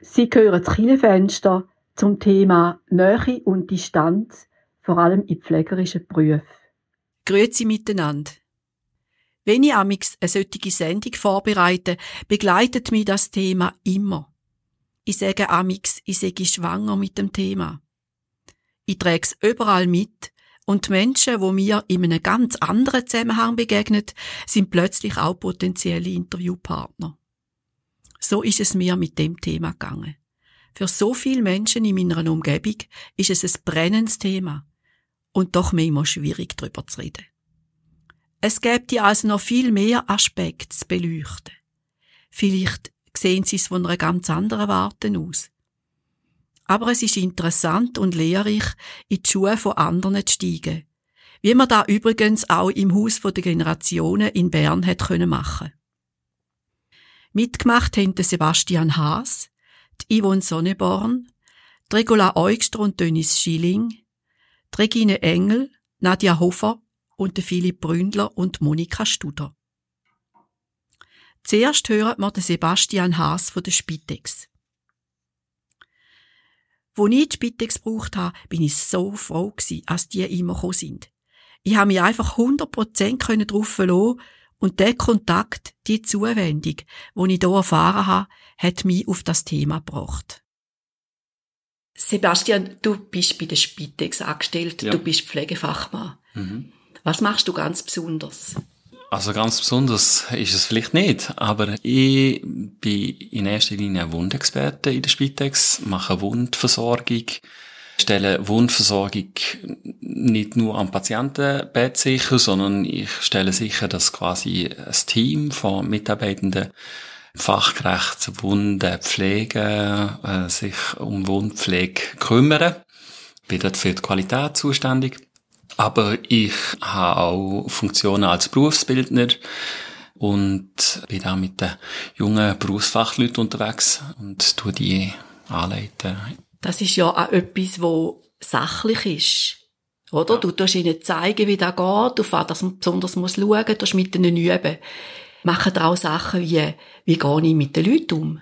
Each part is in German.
Sie gehören zu Kinefenster zum Thema Nähe und Distanz, vor allem in pflegerischen Berufen. Grüezi miteinander. Wenn ich amix eine solche Sendung vorbereite, begleitet mich das Thema immer. Ich sage amix, ich sage schwanger mit dem Thema. Ich trage es überall mit und Menschen, wo mir in einem ganz anderen Zusammenhang begegnet, sind plötzlich auch potenzielle Interviewpartner. So ist es mir mit dem Thema gegangen. Für so viele Menschen in meiner Umgebung ist es ein brennendes Thema und doch manchmal schwierig darüber zu reden. Es gibt also noch viel mehr Aspekte zu beleuchten. Vielleicht sehen Sie es von einer ganz anderen Warte aus. Aber es ist interessant und lehrreich, in die Schuhe von anderen zu steigen. Wie man da übrigens auch im Haus der Generationen in Bern hat können machen. Mitgemacht haben Sebastian Haas, die Yvonne Sonneborn, Regula Eugster und Dennis Schilling, Regine Engel, Nadja Hofer und Philipp Bründler und Monika Studer. Zuerst hören wir den Sebastian Haas von der Spitex. Wo ich die Spitex gebraucht habe, bin ich so froh als die immer gekommen sind. Ich habe mich einfach 100% darauf verlassen und der Kontakt, die Zuwendung, die ich hier erfahren habe, hat mich auf das Thema gebracht. Sebastian, du bist bei der Spitex angestellt, ja. du bist Pflegefachmann. Mhm. Was machst du ganz besonders? Also ganz besonders ist es vielleicht nicht, aber ich bin in erster Linie Wundexperte in der Spitex, mache Wundversorgung, stelle Wundversorgung nicht nur am Patientenbett sicher, sondern ich stelle sicher, dass quasi ein Team von Mitarbeitenden fachgerecht Wunden pflegen, äh, sich um Wundpflege kümmern. Bin dort für die Qualität zuständig. Aber ich habe auch Funktionen als Berufsbildner und bin auch mit den jungen Berufsfachleuten unterwegs und tue die anleiten. Das ist ja auch etwas, wo sachlich ist. Oder? Ja. Du tust ihnen zeigen, wie das geht, auf was man besonders muss schauen, du musst mit ihnen üben. Machen da auch Sachen wie, wie gehe ich mit den Leuten um?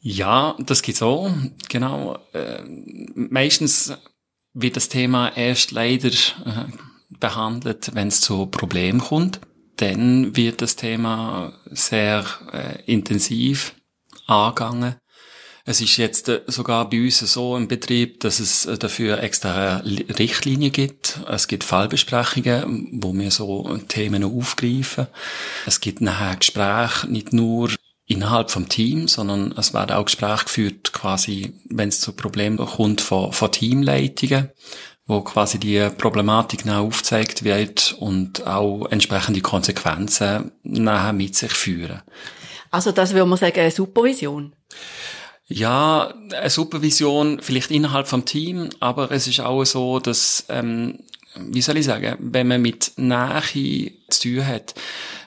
Ja, das gibt's auch. Genau. Äh, meistens wird das Thema erst leider äh, behandelt, wenn es zu Problemen kommt. Dann wird das Thema sehr äh, intensiv angegangen. Es ist jetzt äh, sogar bei uns so im Betrieb, dass es äh, dafür extra Richtlinien gibt. Es gibt Fallbesprechungen, wo wir so Themen aufgreifen. Es gibt nachher Gespräche, nicht nur innerhalb vom Team, sondern es werden auch Gespräche geführt, quasi, wenn es zu Problemen kommt, von, von Teamleitungen, wo quasi die Problematik genau aufgezeigt wird und auch entsprechende Konsequenzen nachher mit sich führen. Also das würde man sagen, Supervision? Ja, eine Supervision vielleicht innerhalb vom Team, aber es ist auch so, dass ähm, wie soll ich sagen, wenn man mit Nähe zu tun hat,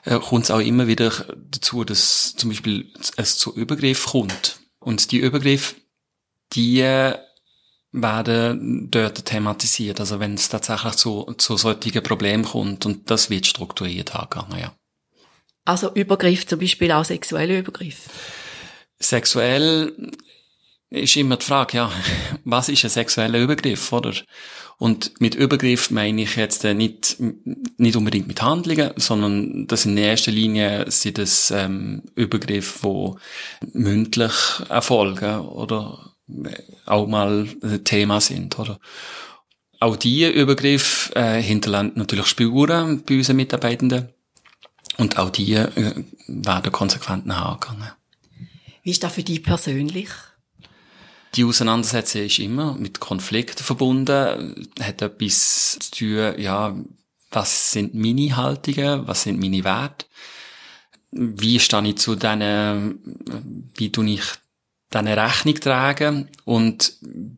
äh, kommt es auch immer wieder dazu, dass zum Beispiel es zu Übergriff kommt. Und die Übergriffe, die werden dort thematisiert. Also wenn es tatsächlich zu, zu solchen Problemen kommt und das wird strukturiert angegangen, ja. Also Übergriff, zum Beispiel auch sexuelle Übergriff? Sexuell ist immer die Frage, ja, was ist ein sexueller Übergriff, oder? Und mit Übergriff meine ich jetzt äh, nicht, nicht unbedingt mit Handlungen, sondern das in erster Linie sind das ähm, Übergriffe, wo mündlich erfolgen oder auch mal Thema sind, oder? Auch diese Übergriffe äh, hinterlassen natürlich Spuren bei unseren Mitarbeitenden und auch die äh, werden konsequent nachgegangen. Wie ist das für dich persönlich? Die Auseinandersetzung ist immer mit Konflikten verbunden, hat etwas zu tun, ja, was sind meine Haltungen, was sind meine Werte, wie stehe ich zu denen, wie tue ich denen Rechnung tragen und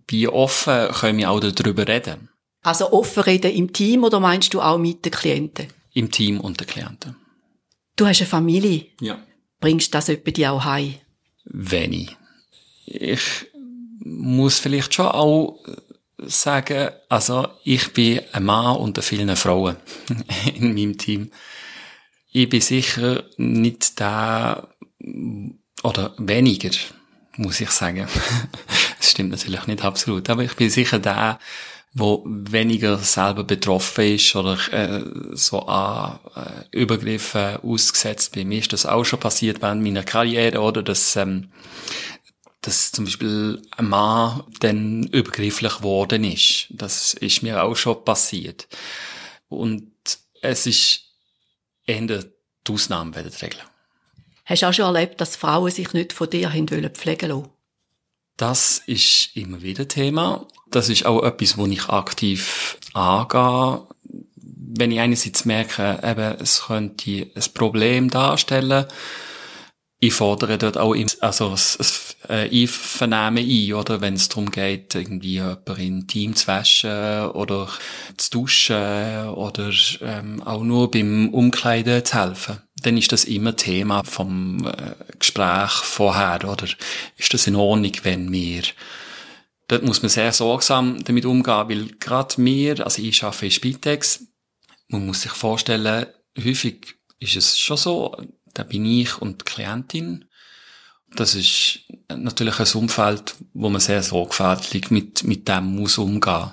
wie offen können wir auch darüber reden. Also offen reden im Team oder meinst du auch mit den Klienten? Im Team und den Klienten. Du hast eine Familie. Ja. Bringst du das etwa dir auch heim? Wenig. Ich muss vielleicht schon auch sagen, also ich bin ein Mann unter vielen Frauen in meinem Team. Ich bin sicher nicht da oder weniger, muss ich sagen. das stimmt natürlich nicht absolut, aber ich bin sicher der, wo weniger selber betroffen ist oder äh, so an äh, Übergriffen ausgesetzt bin. Mir ist das auch schon passiert während meiner Karriere, oder dass, ähm, dass zum Beispiel ein Mann dann übergrifflich geworden ist. Das ist mir auch schon passiert. Und es ist eher die Ausnahme wie die Regel. Hast du auch schon erlebt, dass Frauen sich nicht von dir pflegen wollen? Das ist immer wieder Thema. Das ist auch etwas, wo ich aktiv angehe. Wenn ich einerseits merke, eben, es könnte ein Problem darstellen, ich fordere dort auch im, also das, äh, Einvernehmen ein, oder wenn es darum geht, irgendwie jemanden in Team zu waschen oder zu duschen oder ähm, auch nur beim Umkleiden zu helfen. Dann ist das immer Thema vom äh, Gespräch vorher, oder ist das in Ordnung, wenn wir Dort muss man sehr sorgsam damit umgehen, weil gerade wir, also ich arbeite in Spitex, man muss sich vorstellen, häufig ist es schon so, da bin ich und die Klientin. Das ist natürlich ein Umfeld, wo man sehr sorgfältig mit, mit dem muss umgehen.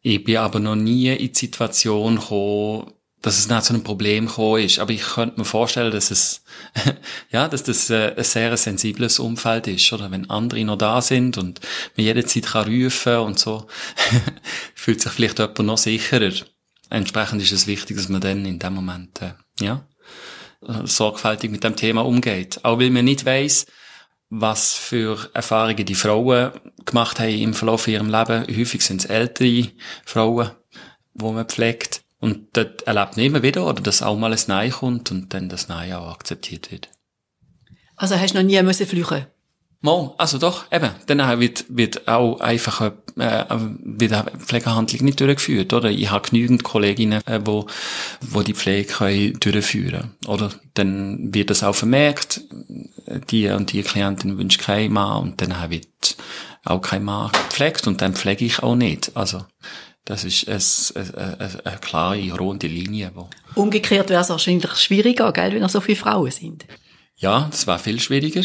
Ich bin aber noch nie in die Situation gekommen, dass es nicht zu einem Problem gekommen ist. Aber ich könnte mir vorstellen, dass es, ja, dass das äh, ein sehr sensibles Umfeld ist, oder? Wenn andere noch da sind und man jederzeit kann rufen und so, fühlt sich vielleicht jemand noch sicherer. Entsprechend ist es wichtig, dass man dann in dem Moment, äh, sorgfältig mit dem Thema umgeht. Auch weil man nicht weiß, was für Erfahrungen die Frauen gemacht haben im Verlauf ihrem Leben. Häufig sind es ältere Frauen, wo man pflegt. Und dort erlebt man immer wieder, oder dass auch mal ein Nein kommt und dann das Nein auch akzeptiert wird. Also hast du noch nie müssen flüchen Mal, also doch, eben. Dann wird, wird auch einfach, äh, wird eine Pflegehandlung nicht durchgeführt, oder? Ich habe genügend Kolleginnen, äh, wo, wo die Pflege können durchführen oder? Dann wird das auch vermerkt, die und die Klientin wünscht keinen Mann und dann wird auch kein Mann gepflegt und dann pflege ich auch nicht. Also, das ist eine, eine, eine klare, runde Linie. Wo Umgekehrt wäre es wahrscheinlich schwieriger, gell, wenn noch so viele Frauen sind. Ja, das war viel schwieriger.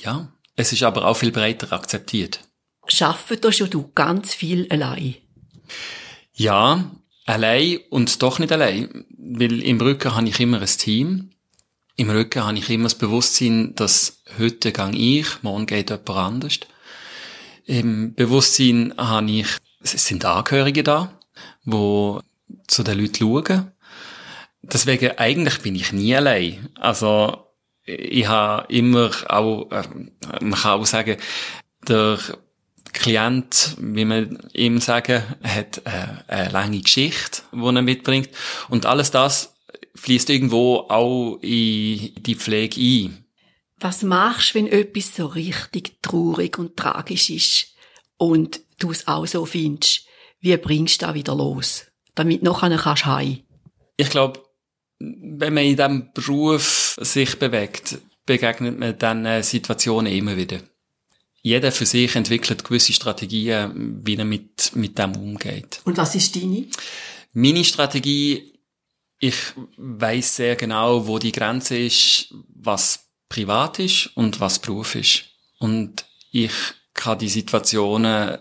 Ja, es ist aber auch viel breiter akzeptiert. Schaffen da schon du ganz viel allein? Ja, allein und doch nicht allein. Weil im Rücken habe ich immer ein Team. Im Rücken habe ich immer das Bewusstsein, dass heute gang ich, morgen geht jemand anders. Im Bewusstsein habe ich, es sind Angehörige da, wo zu den Leuten schauen. Deswegen, eigentlich bin ich nie allein. Also, ich habe immer auch, äh, man kann auch sagen, der Klient, wie man ihm sagen, hat äh, eine lange Geschichte, die er mitbringt. Und alles das fließt irgendwo auch in die Pflege ein. Was machst du, wenn etwas so richtig traurig und tragisch ist und du es auch so findest? Wie bringst du das wieder los, damit nachher kannst du heim? Ich glaube, wenn man in diesem Beruf sich bewegt, begegnet man dann Situationen immer wieder. Jeder für sich entwickelt gewisse Strategien, wie er mit, mit dem umgeht. Und was ist deine? Meine Strategie, ich weiß sehr genau, wo die Grenze ist, was privat ist und was Beruf ist. Und ich kann die Situationen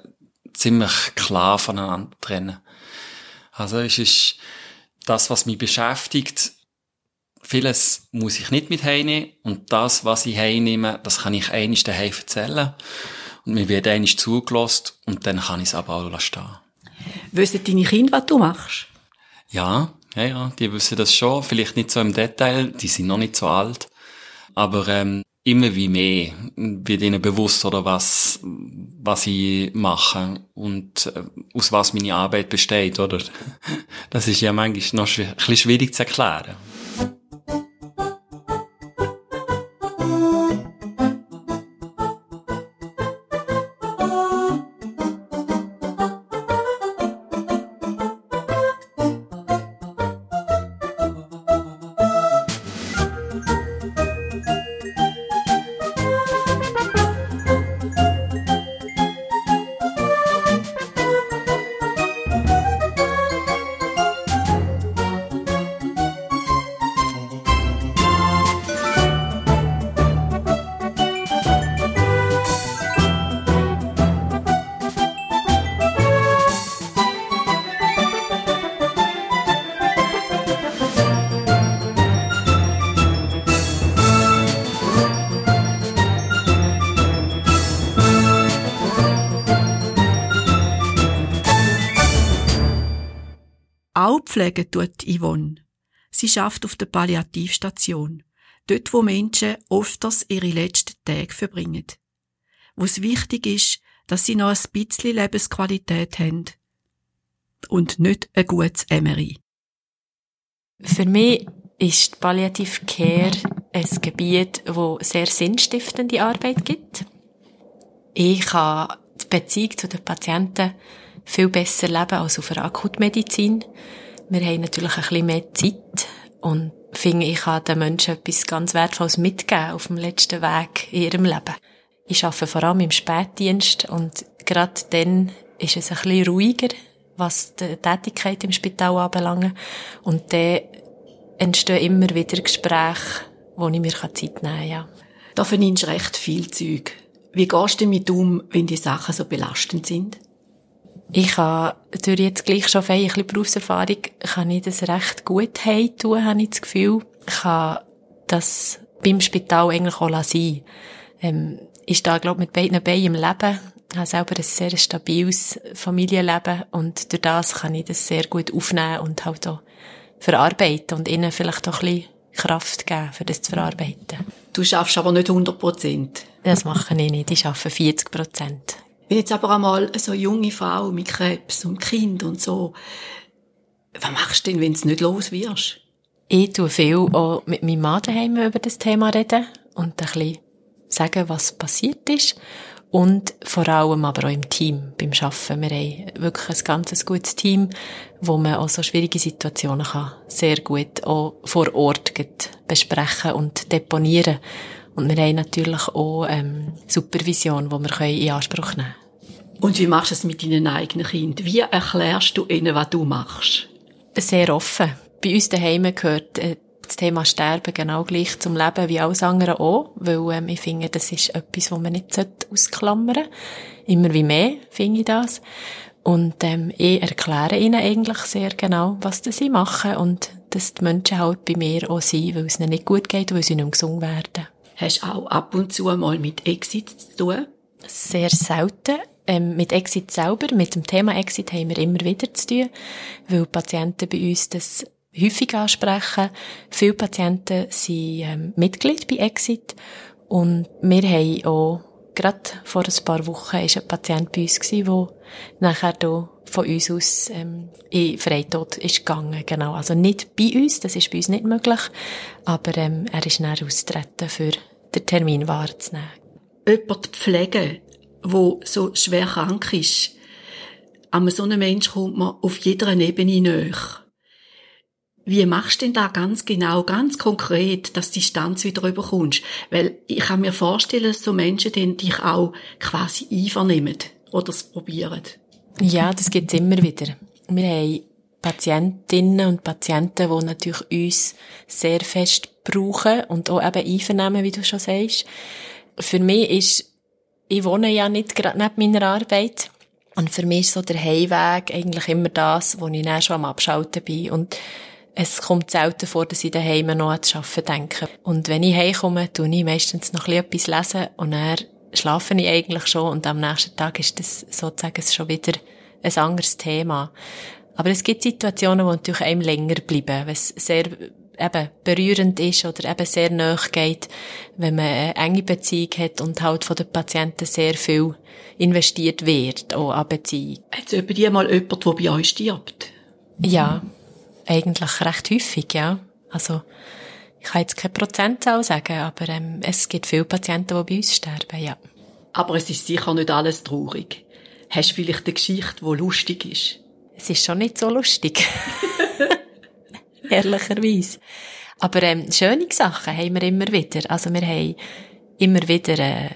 ziemlich klar voneinander trennen. Also es ist das, was mich beschäftigt, vieles muss ich nicht mit heimnehmen und das, was ich heimnehme, das kann ich einiges daheim erzählen und mir wird einiges zugelost und dann kann ich es aber auch stehen. Wissen deine Kinder, was du machst? Ja, ja, ja, die wissen das schon, vielleicht nicht so im Detail, die sind noch nicht so alt, aber ähm, immer wie mehr wird ihnen bewusst, oder was, was ich mache und äh, aus was meine Arbeit besteht, oder? Das ist ja manchmal noch ein bisschen schwierig zu erklären. Pflegen tut Yvonne. Sie schafft auf der Palliativstation. Dort, wo Menschen ofters ihre letzten Tage verbringen. Wo es wichtig ist, dass sie noch ein bisschen Lebensqualität haben. Und nicht ein gutes Emery. Für mich ist die Care ein Gebiet, wo sehr sinnstiftende Arbeit gibt. Ich kann die Beziehung zu den Patienten viel besser leben als auf der Akutmedizin. Wir haben natürlich ein bisschen mehr Zeit und finde, ich kann den Menschen etwas ganz Wertvolles mitgeben auf dem letzten Weg in ihrem Leben. Ich arbeite vor allem im Spätdienst und gerade dann ist es ein bisschen ruhiger, was die Tätigkeit im Spital anbelangt. Und dann entstehen immer wieder Gespräche, wo ich mir Zeit nehmen kann. Ja. Da du recht viel Zeug. Wie gehst du damit um, wenn die Sachen so belastend sind? Ich habe durch jetzt gleich schon ein bisschen Berufserfahrung, kann ich das recht gut tun, habe ich das Gefühl. Ich kann das beim Spital eigentlich auch sein. Ähm, ich stehe, glaube mit beiden Beinen im Leben. Ich habe selber ein sehr stabiles Familienleben und durch das kann ich das sehr gut aufnehmen und halt auch verarbeiten und ihnen vielleicht auch ein bisschen Kraft geben, für das zu verarbeiten. Du schaffst aber nicht 100 Prozent. Das mache ich nicht. Ich arbeite 40 Prozent. Wenn jetzt aber einmal so junge Frau mit Krebs und Kind und so, was machst du denn, wenn du nicht los wirst? Ich tue viel auch mit meinem Mann daheim über das Thema reden und ein bisschen sagen, was passiert ist. Und vor allem aber auch im Team, beim Arbeiten. Wir haben wirklich ein ganz gutes Team, wo man auch so schwierige Situationen kann sehr gut auch vor Ort besprechen und deponieren. Und wir haben natürlich auch ähm, Supervision, die wir in Anspruch nehmen können. Und wie machst du es mit deinen eigenen Kindern? Wie erklärst du ihnen, was du machst? Sehr offen. Bei uns daheim gehört äh, das Thema Sterben genau gleich zum Leben wie alles andere auch, weil ähm, ich finde, das ist etwas, was man nicht ausklammern sollte. Immer wie mehr finde ich das. Und ähm, ich erkläre ihnen eigentlich sehr genau, was sie machen und dass die Menschen halt bei mir auch sind, weil es ihnen nicht gut geht, weil sie nicht gesund werden. Hast du auch ab und zu mal mit Exit zu tun? Sehr selten. Ähm, mit Exit selber, mit dem Thema Exit haben wir immer wieder zu tun, weil Patienten bei uns das häufig ansprechen. Viele Patienten sind ähm, Mitglied bei Exit und wir haben auch gerade vor ein paar Wochen ist ein Patient bei uns der nachher hier von uns aus ähm, in Freitod ist gegangen. Genau, also nicht bei uns, das ist bei uns nicht möglich, aber ähm, er ist nachher austreten, für den Termin wahrzunehmen. Jemand pflegen, der so schwer krank ist, an so einem Mensch kommt man auf jeder Ebene näher. Wie machst du denn da ganz genau, ganz konkret, dass die Distanz wieder überkommst? Weil ich kann mir vorstellen, dass so Menschen die dich auch quasi einvernehmen oder es probieren. Ja, das gibt's immer wieder. Wir haben Patientinnen und Patienten, die natürlich uns sehr fest brauchen und auch eben einvernehmen, wie du schon sagst. Für mich ist, ich wohne ja nicht gerade neben meiner Arbeit. Und für mich ist so der Heimweg eigentlich immer das, wo ich dann schon am Abschalten bin. Und es kommt selten vor, dass ich daheim noch an das Arbeiten denke. Und wenn ich heimkomme, tue ich meistens noch etwas lesen und dann schlafe ich eigentlich schon und am nächsten Tag ist das sozusagen schon wieder ein anderes Thema. Aber es gibt Situationen, wo natürlich einem länger bleiben, wenn es sehr eben berührend ist oder eben sehr nahe geht, wenn man eine enge Beziehung hat und halt von den Patienten sehr viel investiert wird, auch an Beziehung. Hat es bei dir mal jemand, der bei euch stirbt? Ja. Eigentlich recht häufig, ja. Also, ich kann jetzt keine Prozentzahl sagen, aber ähm, es gibt viele Patienten, die bei uns sterben, ja. Aber es ist sicher nicht alles traurig. Hast du vielleicht eine Geschichte, die lustig ist? Es ist schon nicht so lustig. Ehrlicherweise. Aber ähm, schöne Sachen haben wir immer wieder. Also wir haben immer wieder äh,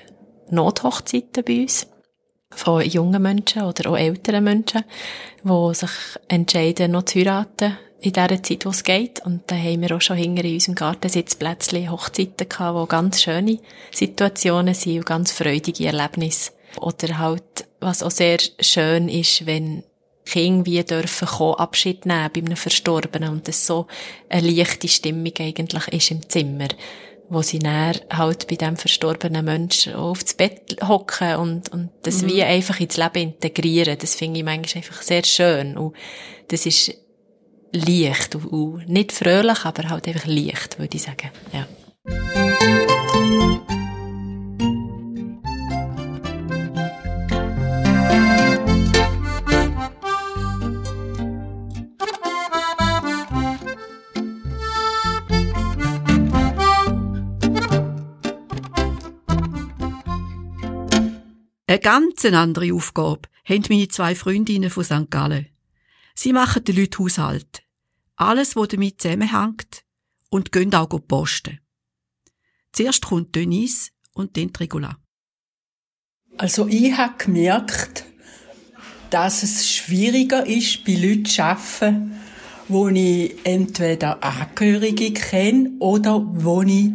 Nothochzeiten bei uns von jungen Menschen oder auch älteren Menschen, die sich entscheiden, noch zu heiraten in der Zeit, wo es geht. Und da haben wir auch schon hinter in unserem Garten Sitzplätzchen Hochzeiten gehabt, wo ganz schöne Situationen sind und ganz freudige Erlebnisse. Oder halt, was auch sehr schön ist, wenn Kinder wie dürfen kommen, Abschied nehmen bei einem Verstorbenen und das so eine leichte Stimmung eigentlich ist im Zimmer, wo sie dann halt bei dem verstorbenen Menschen aufs Bett hocken und, und das mhm. wie einfach ins Leben integrieren. Das finde ich manchmal einfach sehr schön und das ist leicht. Und nicht fröhlich, aber halt einfach leicht, würde ich sagen. Ja. Eine ganz andere Aufgabe haben meine zwei Freundinnen von St. Gallen. Sie machen den Leuten Haushalt. Alles, was damit zusammenhängt und gehen auch posten. Zuerst kommt Denise und dann Regula. Also ich habe gemerkt, dass es schwieriger ist, bei Leuten zu arbeiten, wo ich entweder Angehörige kenne oder wo ich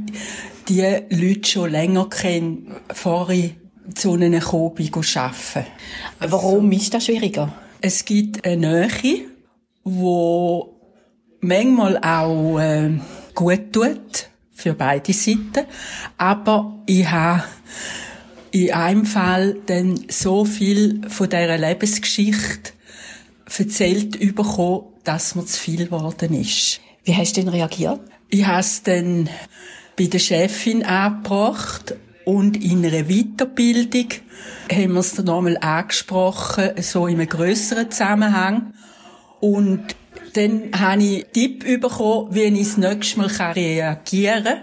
die Leute schon länger kenne, bevor ich zu ihnen gekommen bin, arbeiten. Warum ist das schwieriger? Es gibt eine Nähe, wo manchmal auch äh, gut tut für beide Seiten, aber ich habe in einem Fall dann so viel von dieser Lebensgeschichte erzählt bekommen, dass mir zu viel geworden ist. Wie hast du denn reagiert? Ich habe es dann bei der Chefin angebracht und in einer Weiterbildung haben wir es dann nochmal angesprochen, so in einem grösseren Zusammenhang. Und dann habe ich Tipp bekommen, wie ich das nächste Mal reagieren kann.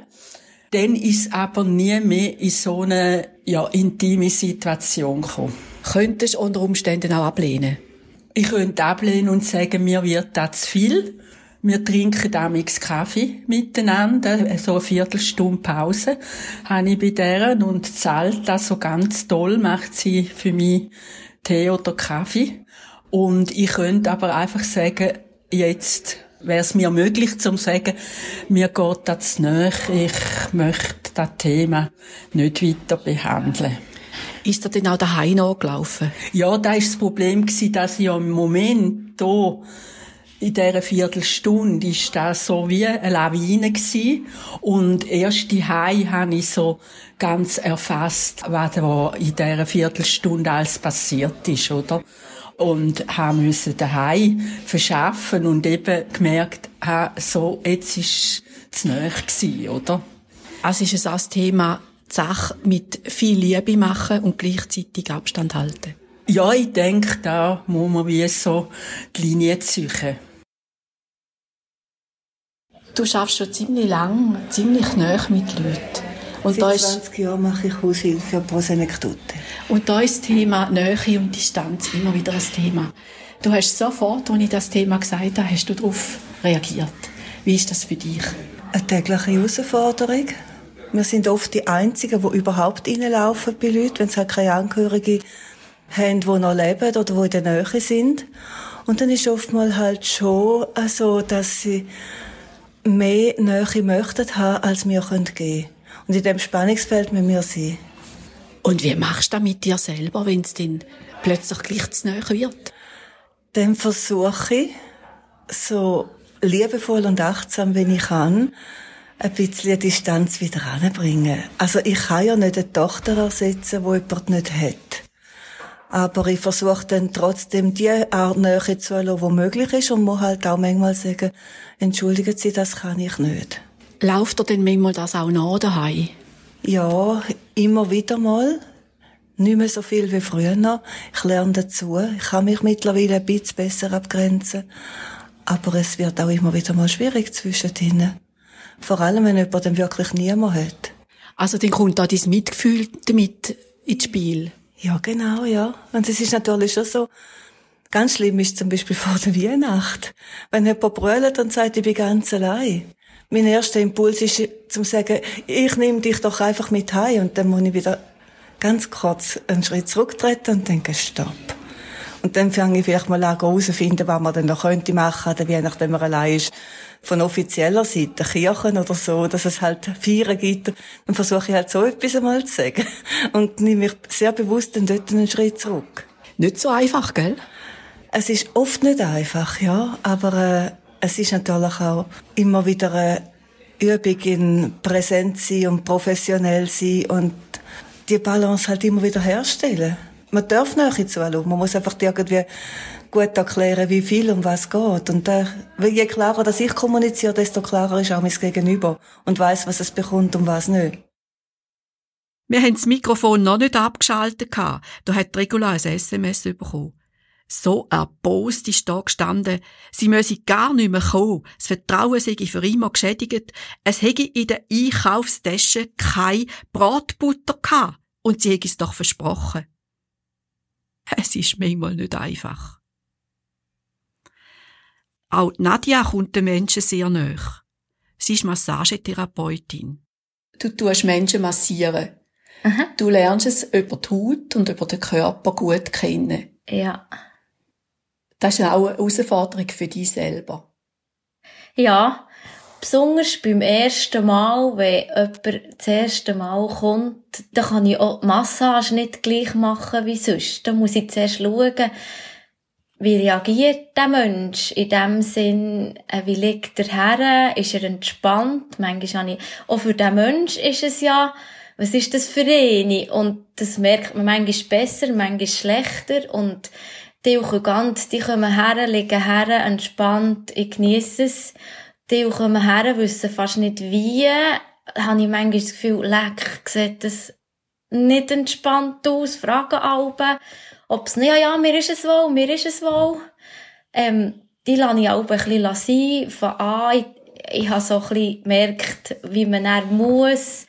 Dann ist es aber nie mehr in so eine ja, intime Situation gekommen. Könntest du unter Umständen auch ablehnen? Ich könnte ablehnen und sagen, mir wird das zu viel. Wir trinken damals Kaffee miteinander, so eine Viertelstunde Pause habe ich bei deren und zahlt das so ganz toll, macht sie für mich Tee oder Kaffee. Und ich könnte aber einfach sagen, jetzt wäre es mir möglich zu sagen, mir geht das nicht, ich möchte das Thema nicht weiter behandeln. Ist er denn auch daheim gelaufen? Ja, da ist das Problem dass ich im Moment hier in dieser Viertelstunde ist das so wie eine Lawine gewesen. Und erst die Hai habe ich so ganz erfasst, was da in dieser Viertelstunde alles passiert ist, oder? Und haben müssen daheim verschaffen und eben gemerkt, ha, so, jetzt ist es nahe gewesen, oder? Also ist es auch das Thema, die Sache mit viel Liebe machen und gleichzeitig Abstand halten? Ja, ich denke, da muss man wie so die Linie ziehen. Du schaffst schon ziemlich lang, ziemlich nah mit Leuten. Und Seit 20 Jahren mache ich Haushilfe pro Senektote. Und da ist das Thema Nähe und Distanz immer wieder ein Thema. Du hast sofort, als ich das Thema gesagt habe, hast du darauf reagiert. Wie ist das für dich? Eine tägliche Herausforderung. Wir sind oft die Einzigen, die überhaupt reinlaufen bei Leuten, wenn sie halt keine Angehörige haben, die noch leben oder die in der Nähe sind. Und dann ist oftmals halt schon so, dass sie mehr Nähe möchten haben, als wir geben können. Und in diesem Spannungsfeld müssen wir sein. Und wie machst du das mit dir selber, wenn es dann plötzlich gleich zu nahe wird? Dann versuche ich, so liebevoll und achtsam, wenn ich kann, ein bisschen Distanz wieder anbringen. Also ich kann ja nicht eine Tochter ersetzen, die jemand nicht hat. Aber ich versuche dann trotzdem die Art Nähe zu lassen, die möglich ist und muss halt auch manchmal sagen, entschuldigen Sie, das kann ich nicht. Lauft dir denn manchmal das auch nach daheim? Ja, immer wieder mal. Nicht mehr so viel wie früher. Ich lerne dazu. Ich kann mich mittlerweile ein bisschen besser abgrenzen. Aber es wird auch immer wieder mal schwierig zwischen ihnen. Vor allem, wenn jemand dann wirklich niemand hat. Also dann kommt da dein Mitgefühl damit ins Spiel? Ja, genau, ja. Und es ist natürlich schon so, ganz schlimm ist zum Beispiel vor der Weihnacht. Wenn jemand brüllt und sagt, ich bin ganz allein. Mein erster Impuls ist, zu sagen, ich nehme dich doch einfach mit heim. Und dann muss ich wieder ganz kurz einen Schritt zurücktreten und denke, stopp. Und dann fange ich vielleicht mal an, herauszufinden, was man denn noch könnte machen, je nachdem man allein ist von offizieller Seite, Kirchen oder so, dass es halt Feiern gibt, dann versuche ich halt so etwas einmal zu sagen. Und nehme mich sehr bewusst dann dort einen Schritt zurück. Nicht so einfach, gell? Es ist oft nicht einfach, ja, aber äh, es ist natürlich auch immer wieder eine Übung in Präsenz sein und professionell sein und die Balance halt immer wieder herstellen. man darf nachher zuschauen. Man muss einfach irgendwie gut erklären, wie viel um was geht. Und äh, je klarer, dass ich kommuniziere, desto klarer ist auch mein Gegenüber und weiß, was es bekommt und was nicht. Wir haben das Mikrofon noch nicht abgeschaltet. Da hat Regula ein SMS bekommen. So erbost ist da gestanden, sie müsse gar nicht mehr kommen, das Vertrauen sei für immer geschädigt, es hätte in der Einkaufstasche keine Bratbutter gehabt, und sie hätte es doch versprochen. Es ist manchmal nicht einfach. Auch Nadja kommt den Menschen sehr nahe. Sie ist Massagetherapeutin. Du tust Menschen massieren. Aha. Du lernst es über die Haut und über den Körper gut kennen. Ja. Das ist auch eine Herausforderung für dich selber. Ja, besonders beim ersten Mal, wenn jemand das erste Mal kommt, dann kann ich auch die Massage nicht gleich machen wie sonst. Da muss ich zuerst schauen, wie reagiert der Mensch? In dem Sinn, äh, wie liegt er her? Ist er entspannt? Manchmal habe ich, auch für den Mensch ist es ja, was ist das für eine? Und das merkt man manchmal besser, manchmal schlechter und die auch ganz, die kommen her, liegen her, entspannt, ich genieße es. Die kommen her, wissen fast nicht wie, habe ich manchmal das Gefühl, leck, sieht das nicht entspannt aus, fragen alle, ob es, ja, ja, mir ist es wohl, mir ist es wohl. Ähm, die lasse ich auch ein bisschen sein, von an. Ich, ich habe so ein bisschen gemerkt, wie man dann muss,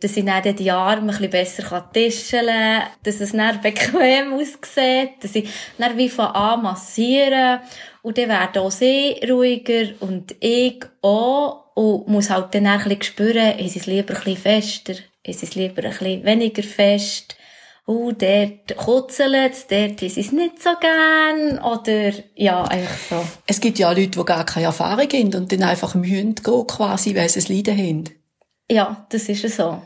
dass ich dann die Arme ein bisschen besser tischeln kann, dass es dann bequem aussieht, dass ich dann wie von an massieren und dann werden auch sie ruhiger und ich auch und muss halt dann ein bisschen spüren, ist es lieber ein bisschen fester, ist es lieber ein bisschen weniger fest, oh, dort kutzelt es, dort ist es nicht so gern, oder, ja, einfach so. Es gibt ja Leute, die gar keine Erfahrung haben und dann einfach mühen gehen, quasi, weil sie es Leiden haben. Ja, das ist so.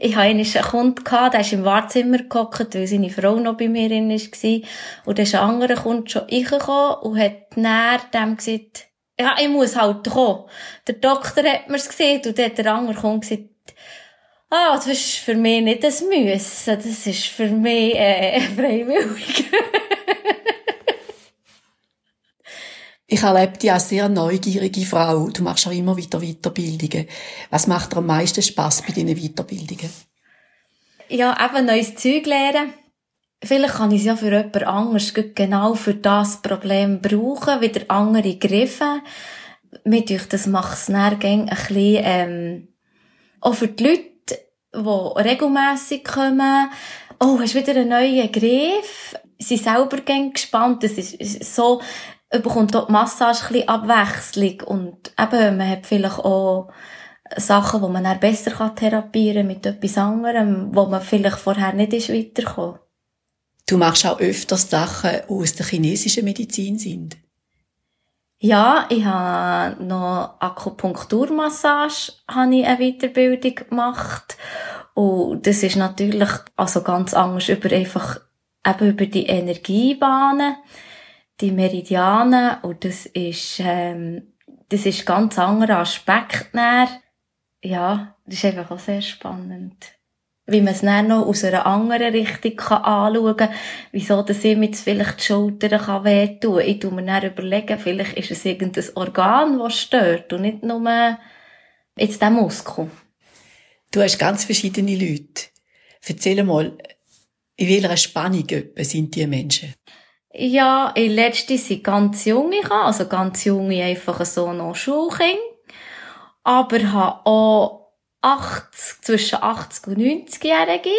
Ich hatte einen Kunden, der ist im Wartezimmer gehockt, weil seine Frau noch bei mir drin war. Und dann ist ein anderer Kunde schon reingekommen und hat näher dem gesagt, ja, ich muss halt kommen. Der Doktor hat mir's gesehen und dann hat der andere Kunde gesagt, ah, das ist für mich nicht das Müssen, das ist für mich, äh, freiwillig. Ich erlebe dich als sehr neugierige Frau. Du machst auch immer wieder Weiterbildungen. Was macht dir am meisten Spass bei diesen Weiterbildungen? Ja, eben neues Zeug lernen. Vielleicht kann ich es ja für jemand anderes genau für das Problem brauchen, wieder andere Griffe. Mit euch, das macht es dann ein bisschen, ähm, auch für die Leute, die regelmässig kommen. Oh, hast du wieder einen neuen Griff? Sie selber gespannt. Das ist so, bekommt auch die Massage ein Abwechslung und eben, man hat vielleicht auch Sachen, wo man dann besser kann mit etwas anderem, wo man vielleicht vorher nicht ist weitergekommen. Du machst auch öfters Sachen, die aus der chinesischen Medizin sind. Ja, ich habe noch Akupunkturmassage, habe ich eine Weiterbildung gemacht. Und das ist natürlich also ganz anders über einfach, eben über die Energiebahnen die Meridianen und das ist, ähm, das ist ganz anderer Aspekt näher. Ja, das ist einfach auch sehr spannend. Wie man es dann noch aus einer anderen Richtung kann anschauen kann, wieso das ihm jetzt vielleicht die Schultern kann wehtun kann. Ich tu mir dann überlegen, vielleicht ist es irgendein Organ, das stört und nicht nur jetzt der Muskel. Du hast ganz verschiedene Leute. Erzähl mal, in welcher Spannung sind die Menschen? Ja, in letzter sind ganz junge, also ganz junge einfach so noch Schulkinder. Aber habe auch 80, zwischen 80 und 90-Jährige.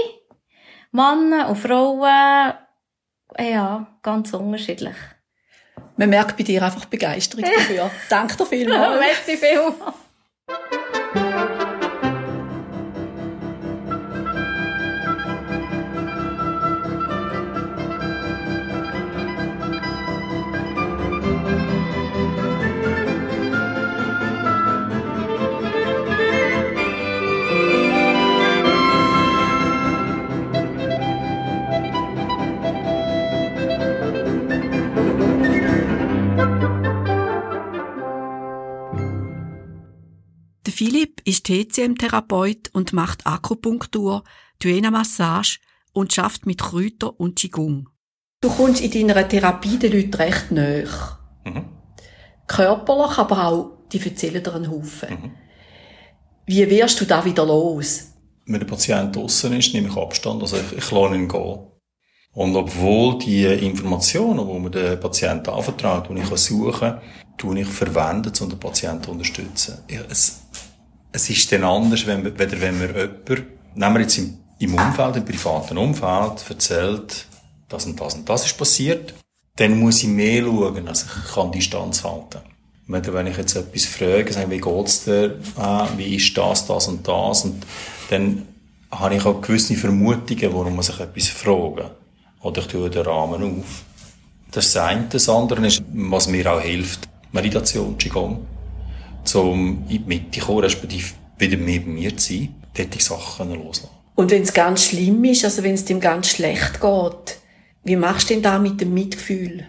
Männer und Frauen, ja, ganz unterschiedlich. Man merkt bei dir einfach Begeisterung dafür. Danke dir vielmals. Merci vielmals. Ist TCM-Therapeut und macht Akupunktur, Duena-Massage und schafft mit Kräuter und Qigong. Du kommst in deiner Therapie den Leuten recht nahe. Mhm. Körperlich, aber auch, die erzählen dir einen Haufen. Mhm. Wie wirst du da wieder los? Wenn der Patient draußen ist, nehme ich Abstand, also ich, ich lasse ihn gehen. Und obwohl die Informationen, die mir der Patient anvertraut, die ich suchen kann, tue ich verwenden, um den Patienten zu unterstützen. Es, es ist dann anders, wenn, weder wenn mir jemand, nehmen wir jetzt im, im Umfeld, im privaten Umfeld, erzählt, das und das und das ist passiert, dann muss ich mehr schauen, also ich kann Distanz halten. Wenn ich jetzt etwas frage, sage, wie geht's dir, ah, wie ist das, das und das, und dann habe ich auch gewisse Vermutungen, warum man sich etwas fragen. Oder ich tue den Rahmen auf. Das eine. Das andere ist, was mir auch hilft, Meditation, Qigong, um in die Mitte zu kommen, respektive wieder bei mir zu sein, dort die Sachen loslassen. Und wenn es ganz schlimm ist, also wenn es dem ganz schlecht geht, wie machst du denn da mit dem Mitgefühl?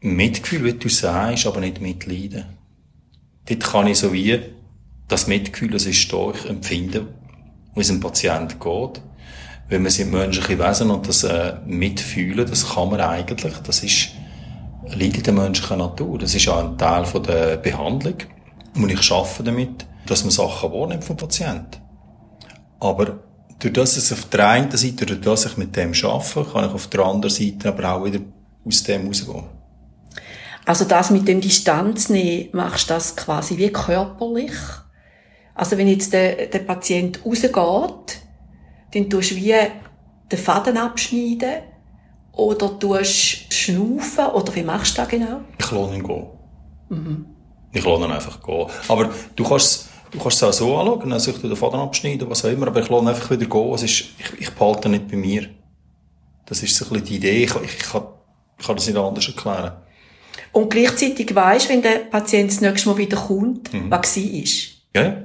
Mitgefühl, wie du sagst, aber nicht mitleiden. Dort kann ich so wie das Mitgefühl, das ist da, ich empfinde, wie es einem Patient geht. Weil wir sind menschliche Wesen und das äh, Mitfühlen, das kann man eigentlich, das ist, liegt in der menschlichen Natur. Das ist auch ein Teil von der Behandlung. Und ich arbeite damit, dass man Sachen wahrnimmt vom Patienten. Aber durch das es auf der einen Seite, durch das ich mit dem arbeite, kann ich auf der anderen Seite aber auch wieder aus dem rausgehen. Also das mit dem Distanz nehmen, machst du das quasi wie körperlich? Also wenn jetzt der, der Patient rausgeht, dann tust du wie den Faden abschneiden oder tust schnaufen oder wie machst du das genau? Ich lasse ihn gehen. Mhm. Ich lasse ihn einfach gehen. Aber du kannst Du kannst es auch so anschauen, also ich den Faden abschneiden, was auch immer, aber ich lasse einfach wieder gehen. Es ist, ich, ich behalte nicht bei mir. Das ist so ein bisschen die Idee. Ich, ich, ich, kann, ich kann das nicht anders erklären. Und gleichzeitig weisst, wenn der Patient das nächste Mal wieder kommt, mhm. was war. Ja.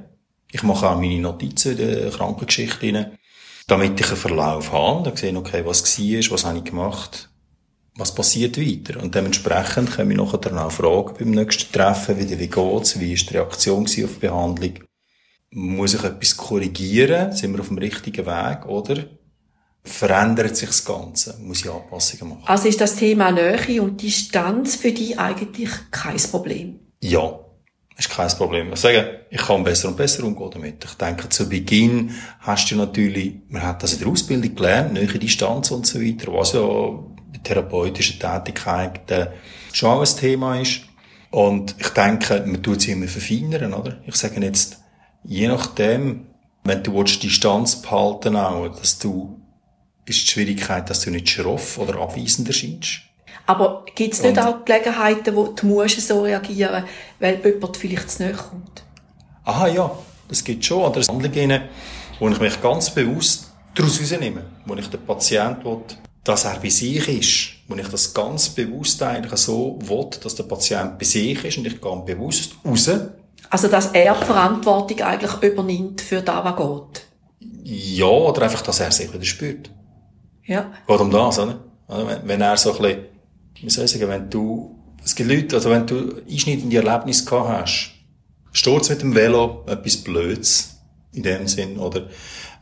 Ich mache auch meine Notizen in der Krankengeschichte rein, damit ich einen Verlauf habe. Dann sehe okay, was war, was habe ich gemacht, was passiert weiter. Und dementsprechend können wir nachher dann auch fragen beim nächsten Treffen, wie, wie geht's, wie ist die Reaktion auf die Behandlung? Muss ich etwas korrigieren? Sind wir auf dem richtigen Weg, oder? Verändert sich das Ganze? Muss ich Anpassungen machen? Also ist das Thema Nähe und Distanz für dich eigentlich kein Problem? Ja. Ist kein Problem. Ich sage, ich kann besser und besser umgehen damit. Ich denke, zu Beginn hast du natürlich, man hat das in der Ausbildung gelernt, Nähe, Distanz und so weiter, was ja therapeutische Tätigkeiten schon auch ein Thema ist. Und ich denke, man tut sie immer verfeinern, oder? Ich sage jetzt, je nachdem, wenn du willst, Distanz behalten auch, dass du, ist die Schwierigkeit, dass du nicht schroff oder abweisend erscheinst. Aber gibt es nicht Und, auch Gelegenheiten, wo du musst so reagieren weil jemand vielleicht zu nahe kommt? Aha, ja. Das gibt schon. Oder Handlungen, wo ich mich ganz bewusst daraus rausnehme. Wo ich den Patienten dass er bei sich ist, wo ich das ganz bewusst eigentlich so will, dass der Patient bei sich ist und ich gehe bewusst raus. Also, dass er die Verantwortung eigentlich übernimmt für das, was geht? Ja, oder einfach, dass er sich wieder spürt. Ja. Geht um das, oder? Also, wenn er so ein bisschen, wie soll ich sagen, wenn du, es gibt Leute, also wenn du einschneidende Erlebnisse gehabt hast, Sturz mit dem Velo, etwas Blöds, in dem Sinn, oder,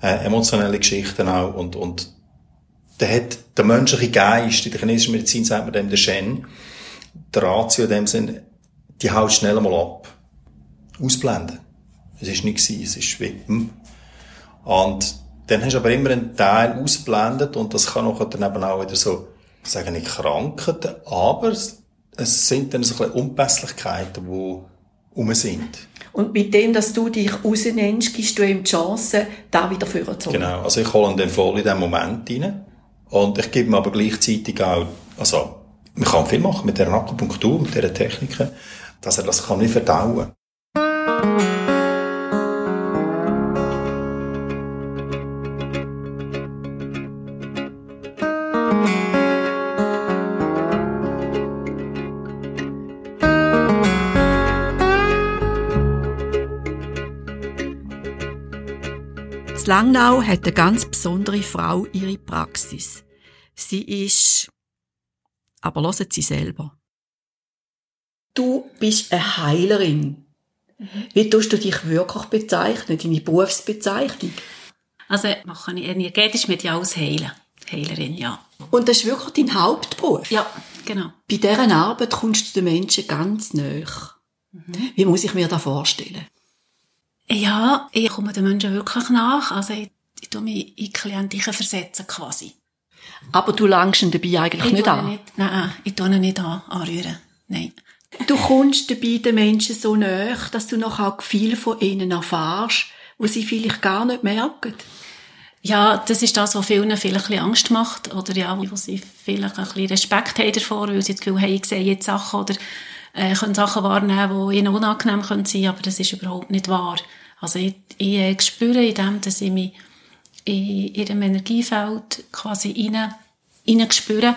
äh, emotionelle Geschichten auch, und, und, der hat der menschliche Geist, in der chinesischen Medizin sagt man dem der Shen, der Ratio in dem Sinn, die haut schnell einmal ab. Ausblenden. Es ist nicht gewesen, es ist schwippen. Und dann hast du aber immer einen Teil ausblendet und das kann auch dann eben auch wieder so, ich sage nicht Krankheiten, aber es sind dann so ein bisschen Unpässlichkeiten, die um sind. Und mit dem, dass du dich rausnimmst, gibst du ihm die Chance, da wieder vorzuholen. Genau. Also ich hole ihn dann voll in den Moment rein. Und ich gebe mir aber gleichzeitig auch, also, man kann viel machen mit der Akupunktur, mit dieser Techniken, dass er das kann nicht verdauen. Langnau hat eine ganz besondere Frau ihre Praxis. Sie ist, aber hören Sie selber. Du bist eine Heilerin. Wie tust du dich wirklich bezeichnen, deine Berufsbezeichnung? Also mache ich energetisch mediales Heilen. Heilerin, ja. Und das ist wirklich dein Hauptberuf? Ja, genau. Bei dieser Arbeit kommst du den Menschen ganz näher. Mhm. Wie muss ich mir das vorstellen? Ja, ich komme den Menschen wirklich nach. Also ich, ich tue mich in Klienten versetzen quasi. Aber du langst ihn dabei eigentlich ich nicht an? Nicht, nein, ich tue ihn nicht an, anrühren. Nein. Du kommst dabei den Menschen so näher, dass du noch auch viel von ihnen erfährst, wo sie vielleicht gar nicht merken. Ja, das ist das, was vielen vielleicht Angst macht. Oder ja, wo sie vielleicht ein bisschen Respekt haben davor, weil sie das Gefühl haben, ich sehe jetzt Sachen oder äh, können Sachen wahrnehmen, die ihnen unangenehm können sein aber das ist überhaupt nicht wahr. Also ich, ich äh, spüre in dem, dass ich mich in ihrem Energiefeld quasi rein, rein spüre.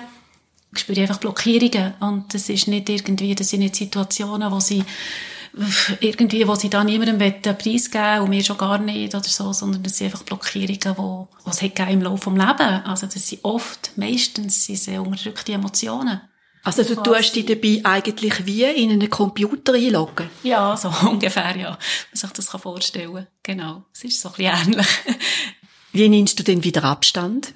Ich spüre einfach Blockierungen und das ist nicht irgendwie, das sind nicht Situationen, wo sie irgendwie, wo sie da niemandem preisgeben und mir schon gar nicht oder so, sondern das sind einfach Blockierungen, wo, was hat im Laufe des Lebens. Also das sind oft, meistens, sind sehr unterdrückte Emotionen. Also du tust dich dabei eigentlich wie in einen Computer einloggen? Ja, so ungefähr, ja. Man sich das vorstellen kann. Genau. Es ist so ein bisschen ähnlich. Wie nimmst du denn wieder Abstand?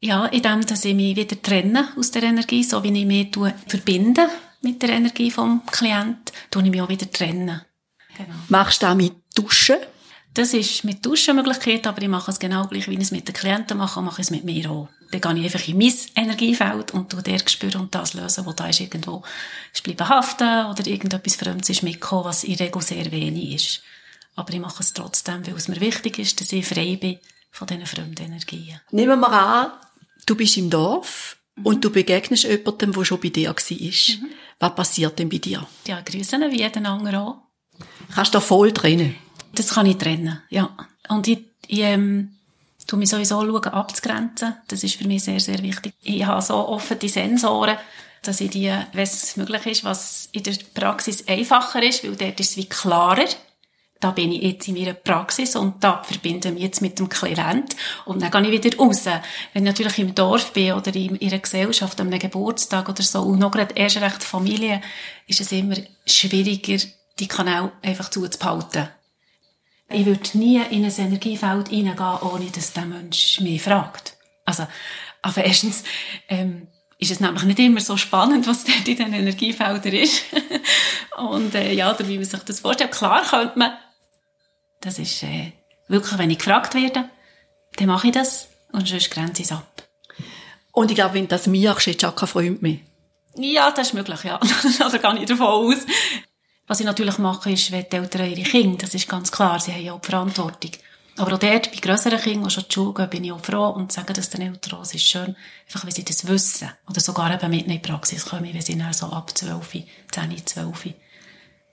Ja, indem, dass ich mich wieder trenne aus der Energie, so wie ich mich verbinde mit der Energie vom Klient, tue ich mich auch wieder trennen. Genau. Machst du das mit Duschen? Das ist mit Duschen Möglichkeit, aber ich mache es genau gleich, wie ich es mit den Klienten mache, mache ich es mit mir auch. Dann gehe ich einfach in mein Energiefeld und tu der spüren und das lösen, wo da ist irgendwo ist bleiben haften oder irgendetwas Fremdes ist mitgekommen, was in Regel sehr wenig ist. Aber ich mache es trotzdem, weil es mir wichtig ist, dass ich frei bin von diesen fremden Energien. Nehmen wir an, du bist im Dorf mhm. und du begegnest jemandem, der schon bei dir war. Mhm. Was passiert denn bei dir? Ja, grüßen wie jeden anderen auch. Kannst du da voll trennen? Das kann ich trennen, ja. Und ich, ich ähm, tue mich sowieso schauen, abzugrenzen. Das ist für mich sehr, sehr wichtig. Ich habe so offene Sensoren, dass ich die, wenn es möglich ist, was in der Praxis einfacher ist, weil dort ist es wie klarer da bin ich jetzt in meiner Praxis und da verbinde ich mich jetzt mit dem Klient und dann gehe ich wieder raus. Wenn ich natürlich im Dorf bin oder in ihrer Gesellschaft, an einem Geburtstag oder so und noch gerade erst recht Familie, ist es immer schwieriger, die Kanäle einfach zuzuhalten. Ich würde nie in ein Energiefeld reingehen, ohne dass der Mensch mich fragt. Also, aber erstens, ähm, ist es nämlich nicht immer so spannend, was dort in den Energiefeldern ist. und äh, ja, oder wie man sich das vorstellt. Klar könnte man das ist äh, wirklich, wenn ich gefragt werde, dann mache ich das und sonst grenze ich es ab. Und ich glaube, wenn du das machst, du auch keinen Freund mehr. Ja, das ist möglich, ja. da gehe ich davon aus. Was ich natürlich mache, ist, wenn die Eltern ihre Kinder, das ist ganz klar, sie haben ja auch die Verantwortung. Aber auch dort, bei grösseren Kindern, die schon zur Schule gehen, bin ich auch froh und sage das den Eltern es ist schön, einfach, wenn sie das wissen. Oder sogar eben mit in die Praxis kommen, wenn sie dann so ab 12, 10, 12.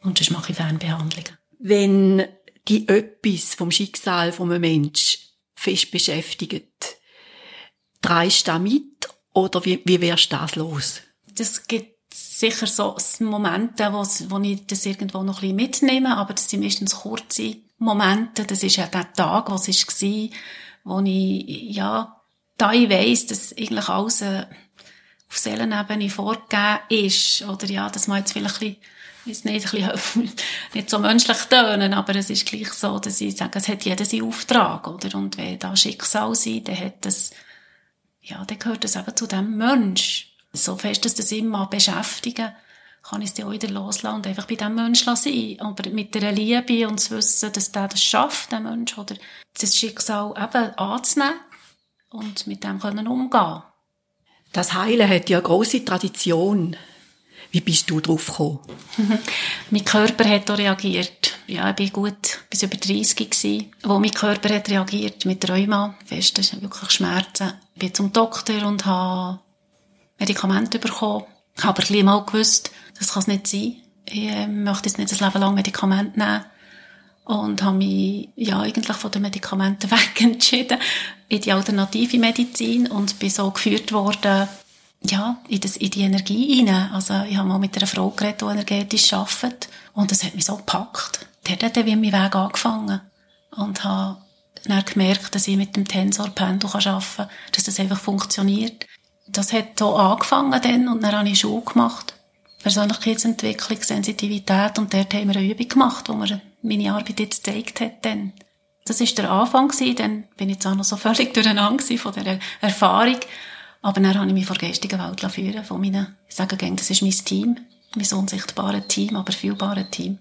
Und sonst mache ich Fernbehandlungen. Wenn die etwas vom Schicksal von einem Mensch fest beschäftigt. Dreist du da mit oder wie, wie wärst du das los? Das gibt sicher so Momente, wo, ich das irgendwo noch ein bisschen mitnehme, aber das sind meistens kurze Momente. Das ist ja der Tag, was es war, wo ich, ja, da ich weiss, dass eigentlich alles äh, auf Seelenebene vorgegeben ist, oder ja, dass man jetzt vielleicht ein bisschen nicht, ein bisschen, nicht so menschlich tönen, aber es ist gleich so, dass ich sage, es hat jeder seinen Auftrag, oder? Und wenn da Schicksal sein, dann hat das, ja, dann gehört das eben zu dem Mensch. So fest, dass das immer beschäftigen, kann ich es dann auch wieder loslassen und einfach bei dem Mensch sein. Aber mit der Liebe und zu wissen, dass der das schafft, der Mensch, oder das Schicksal eben anzunehmen und mit dem können umgehen. Das Heilen hat ja eine grosse Tradition. Wie bist du drauf gekommen? mein Körper hat auch reagiert. Ja, ich bin gut bis über 30 gewesen, wo mein Körper hat reagiert mit Rheuma. Fest, das sind wirklich Schmerzen. Ich bin zum Doktor und habe Medikamente bekommen. Ich habe aber mal gewusst, das kann es nicht sein. Ich äh, möchte jetzt nicht ein Leben lang Medikamente nehmen. Und habe mich, ja, eigentlich von den Medikamenten weg entschieden in die alternative Medizin und bin so geführt worden, ja, in, das, in die Energie hinein. Also, ich habe mal mit einer Frau geredet, die energetisch arbeitet. Und das hat mich so gepackt. Die hat dann wie meinen Weg angefangen. Und habe dann gemerkt, dass ich mit dem Tensor Pendel arbeiten kann, dass das einfach funktioniert. Das hat so angefangen dann und dann habe ich Schule gemacht. Persönlichkeitsentwicklung, Sensitivität und dort haben wir eine Übung gemacht, wo mir meine Arbeit jetzt gezeigt hat dann. Das war der Anfang, gewesen. dann bin ich zwar noch so völlig durcheinander von dieser Erfahrung, aber dann habe ich mich vor geistigen Welt führen von meinen, ich sage gerne, das ist mein Team, mein unsichtbares Team, aber fühlbares Team.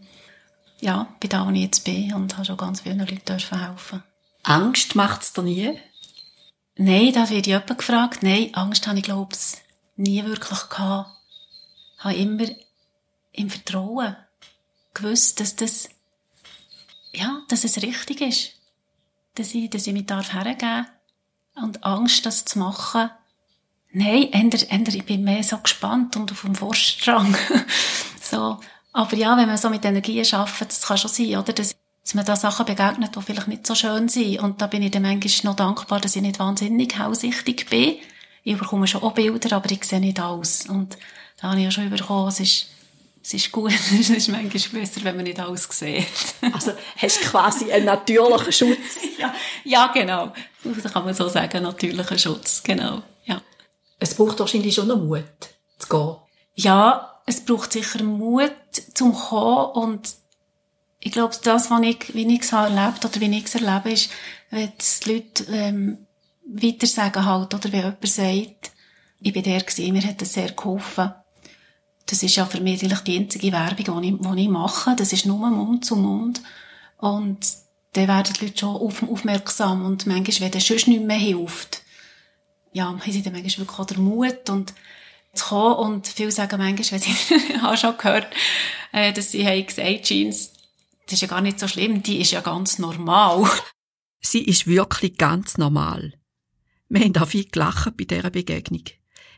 Ja, bin da, wo ich jetzt bin und habe schon ganz vielen Leuten helfen Angst macht es dir nie? Nein, da wird jemand gefragt. Nein, Angst habe ich, glaube ich, nie wirklich gehabt. Ich habe immer im Vertrauen gewusst, dass das, ja, dass es richtig ist. Dass ich, dass ich mich darf hergeben und Angst, das zu machen. Nein, änder, änder, ich bin mehr so gespannt und auf dem Forststrang. so. Aber ja, wenn man so mit Energien arbeitet, das kann schon sein, oder? Dass dass mir da Sachen begegnet, die vielleicht nicht so schön sind. Und da bin ich dann manchmal noch dankbar, dass ich nicht wahnsinnig hausichtig bin. Ich bekomme schon auch Bilder, aber ich sehe nicht alles. Und da habe ich ja schon bekommen, es ist, es ist gut, es ist manchmal besser, wenn man nicht alles sieht. also hast du quasi einen natürlichen Schutz. ja, ja, genau. Das kann man so sagen, natürlicher Schutz, genau, ja. Es braucht wahrscheinlich schon noch Mut, zu gehen. Ja, es braucht sicher Mut, zum kommen und ich glaube, das, was ich, wie ich es erlebt oder wie ich es erlebe, ist, wenn die Leute ähm, weiter sagen halt, oder wenn jemand sagt, ich bin der gewesen, mir hat das sehr geholfen. Das ist ja für mich eigentlich die einzige Werbung, die ich, die ich mache. Das ist nur Mund zu Mund. Und dann werden die Leute schon auf, aufmerksam. Und manchmal, wenn das sonst nicht mehr hilft, ja, haben sie dann manchmal wirklich auch den Mut und zu kommen. Und viele sagen manchmal, wenn sie, ich habe schon gehört, äh, dass sie haben gesagt, Jeans, das ist ja gar nicht so schlimm, die ist ja ganz normal. Sie ist wirklich ganz normal. Wir haben auch viel gelacht bei dieser Begegnung,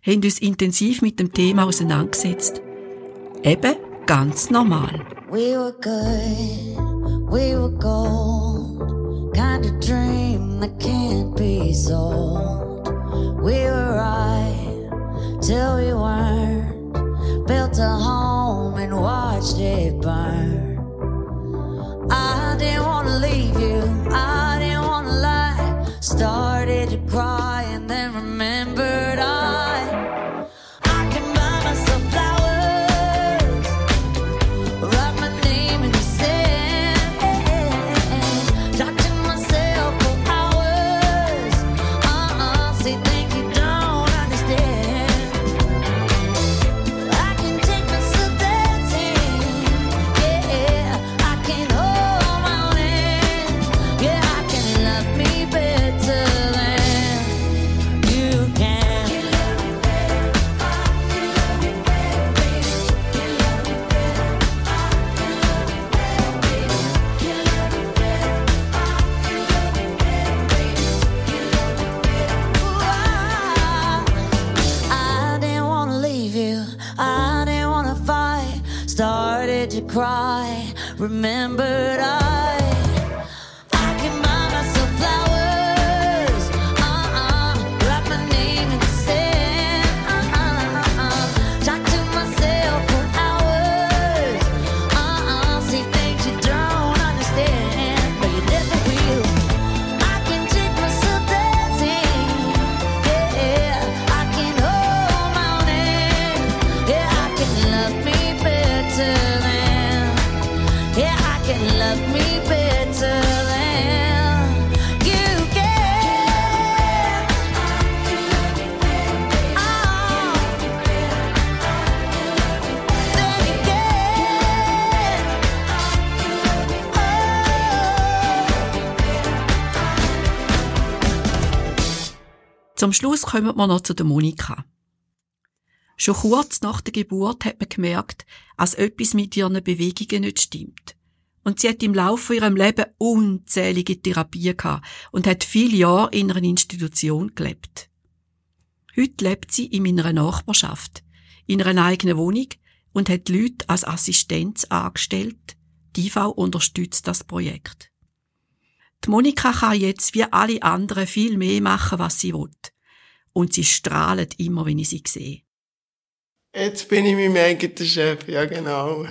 haben uns intensiv mit dem Thema auseinandergesetzt. Eben ganz normal. We were good, we were gold, kind of dream that can't be sold. We were right till we weren't, built a home and watched it burn. I didn't want to leave you. I didn't want to lie. Started to cry cry. Remembered I. Zum Schluss kommen wir noch zu der Monika. Schon kurz nach der Geburt hat man gemerkt, dass etwas mit ihren Bewegungen nicht stimmt. Und sie hat im Laufe ihrem Leben unzählige Therapien gehabt und hat viele Jahre in einer Institution gelebt. Heute lebt sie in meiner Nachbarschaft, in einer eigenen Wohnung und hat Leute als Assistenz angestellt. Die IV unterstützt das Projekt. Die Monika kann jetzt wie alle anderen viel mehr machen, was sie will und sie strahlt immer, wenn ich sie sehe. Jetzt bin ich mein eigener Chef, ja genau.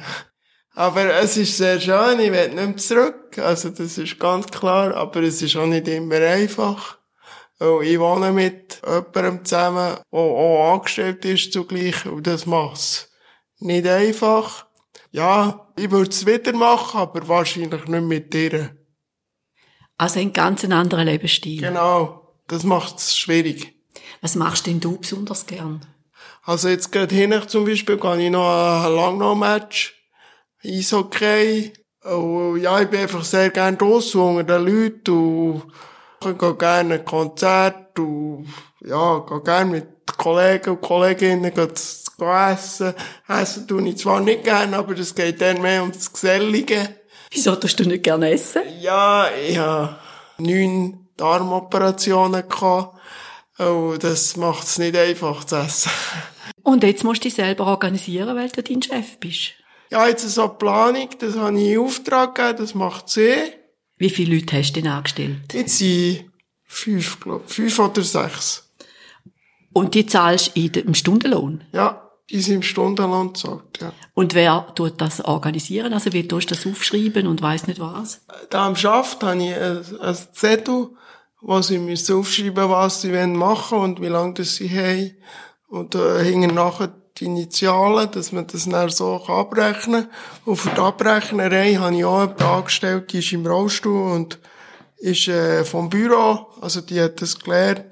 Aber es ist sehr schön, ich will nicht mehr zurück, also das ist ganz klar, aber es ist auch nicht immer einfach. Weil ich wohne mit jemandem zusammen, der auch angestellt ist zugleich, und das macht's nicht einfach. Ja, ich würde es wieder machen, aber wahrscheinlich nicht mit dir. Also ein ganz anderer Lebensstil. Genau, das macht es schwierig. Was machst denn du besonders gern? Also jetzt gerade hin zum Beispiel gehe ich noch ein Langnau-Match, Eishockey. Und ja, ich bin einfach sehr gerne draussen unter den Leuten und ich gehe gerne ein Konzert und ja, gehe gerne mit Kollegen und Kolleginnen essen. Essen tue ich zwar nicht gerne, aber es geht dann mehr um das Gesellige. Wieso tust du nicht gerne essen? Ja, ich habe neun Darmoperationen gehabt. Und das macht es nicht einfach zu essen. Und jetzt musst du dich selber organisieren, weil du dein Chef bist. Ja, jetzt so eine Planung, das habe ich in Auftrag gegeben, das macht sie. Wie viele Leute hast du denn angestellt? Jetzt sind fünf, glaub, fünf oder sechs. Und die zahlst du in dem Stundenlohn? Ja, die sind im Stundenlohn gezahlt, ja. Und wer tut das organisieren? Also wie tust du das aufschreiben und weiss nicht was? Da am Schaft habe ich ein, ein Zettel, wo sie müssen aufschreiben, was sie wollen machen und wie lange das sie haben. Und äh, hinten nachher die Initialen, dass man das dann so abrechnen kann. Und für die Abrechnerei habe ich auch jemanden angestellt, die ist im Rollstuhl und ist äh, vom Büro, also die hat das gelernt,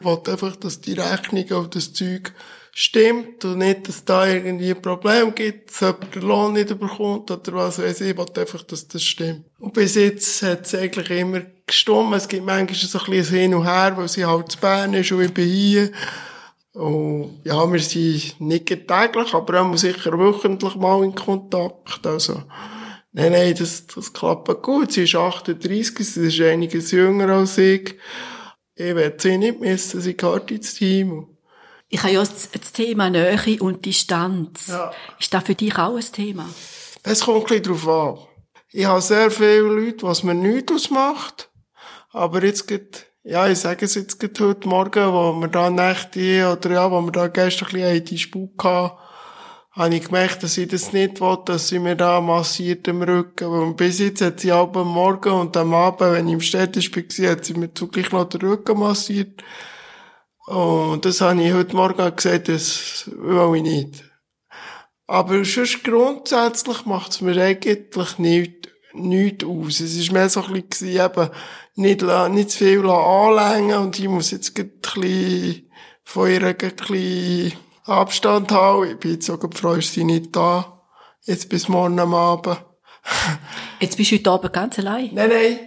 wollte einfach, dass die Rechnung auf das Zeug stimmt und nicht, dass da irgendwie ein Problem gibt, dass jemand den Lohn nicht bekommt oder was weiß ich, ich wollte einfach, dass das stimmt. Und bis jetzt hat es eigentlich immer gestimmt. Es gibt manchmal so ein bisschen Hin und Her, weil sie halt zu Bern ist und ich bin hier. Und ja, wir sind nicht täglich, aber auch sicher wöchentlich mal in Kontakt. Also, nein, nein, das, das klappt gut. Sie ist 38, sie ist einiges jünger als ich. Ich werde sie nicht missen, sie gehört ins Team. Ich habe ja das, Thema Nähe und Distanz. Ja. Ist das für dich auch ein Thema? Es kommt ein bisschen drauf an. Ich habe sehr viele Leute, was mir nichts ausmacht. Aber jetzt geht, ja, ich sage es jetzt geht heute Morgen, wo wir da Nächte, oder ja, wo wir da gestern ein bisschen die Spuk hatten, habe ich gemerkt, dass ich das nicht will, dass sie mir da massiert im Rücken. Weil bis jetzt hat sie ab am Morgen und am Abend, wenn ich im Städtisch war, hat sie mir zugleich noch den Rücken massiert. Und das habe ich heute Morgen gesagt, das will ich nicht. Aber sonst grundsätzlich macht es mir eigentlich nicht, nichts aus. Es ist mehr so ein bisschen, eben, nicht, nicht zu viel anlängen und ich muss jetzt ein bisschen von ihr ein bisschen Abstand haben. Ich bin jetzt auch froh, ist sie nicht da. Jetzt bis morgen am Abend. Jetzt bist du heute Abend ganz allein. Nein, nein.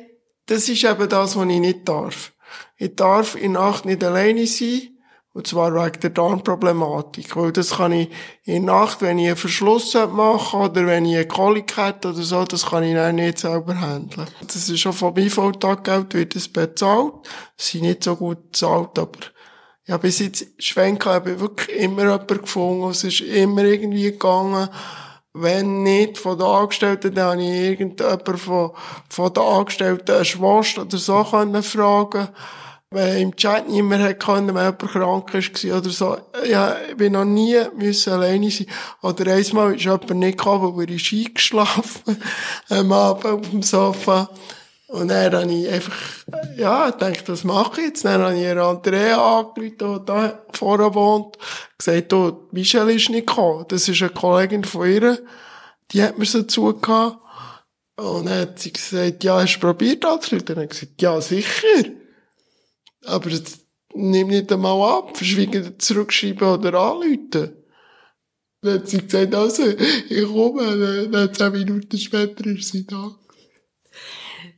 Das ist eben das, was ich nicht darf. Ich darf in Nacht nicht alleine sein. Und zwar wegen der Darmproblematik. Weil das kann ich in der Nacht, wenn ich einen Verschluss machen oder wenn ich eine Kolik hätte oder so, das kann ich dann nicht selber handeln. Das ist schon vom IV-Taggeld wird es bezahlt. Das sind nicht so gut bezahlt, aber ja, bis jetzt Schwenke habe ich wirklich immer jemanden gefunden. Es ist immer irgendwie gegangen. Wenn nicht von den Angestellten, dann habe ich irgendjemanden von, von den Angestellten eine Schwester oder so können fragen Wenn im Chat niemand hat können, wenn jemand krank war oder so. Ja, ich bin noch nie müssen alleine sein. Oder einmal ist jemand nicht gekommen, weil ist eingeschlafen am Abend auf dem Sofa. Und dann habe ich einfach, ja, gedacht, was mache ich jetzt? Dann habe ich Andrea angerufen, die da vorne wohnt, gesagt, du, Michelle ist nicht gekommen. Das ist eine Kollegin von ihr, die hat mir so zugehauen. Und dann hat sie gesagt, ja, hast du probiert anzurufen? Dann habe ich gesagt, ja, sicher. Aber nimm nicht einmal ab, verschwiegen, zurückschreiben oder anrufen. Dann hat sie gesagt, also, ich komme, dann zehn Minuten später ist sie da.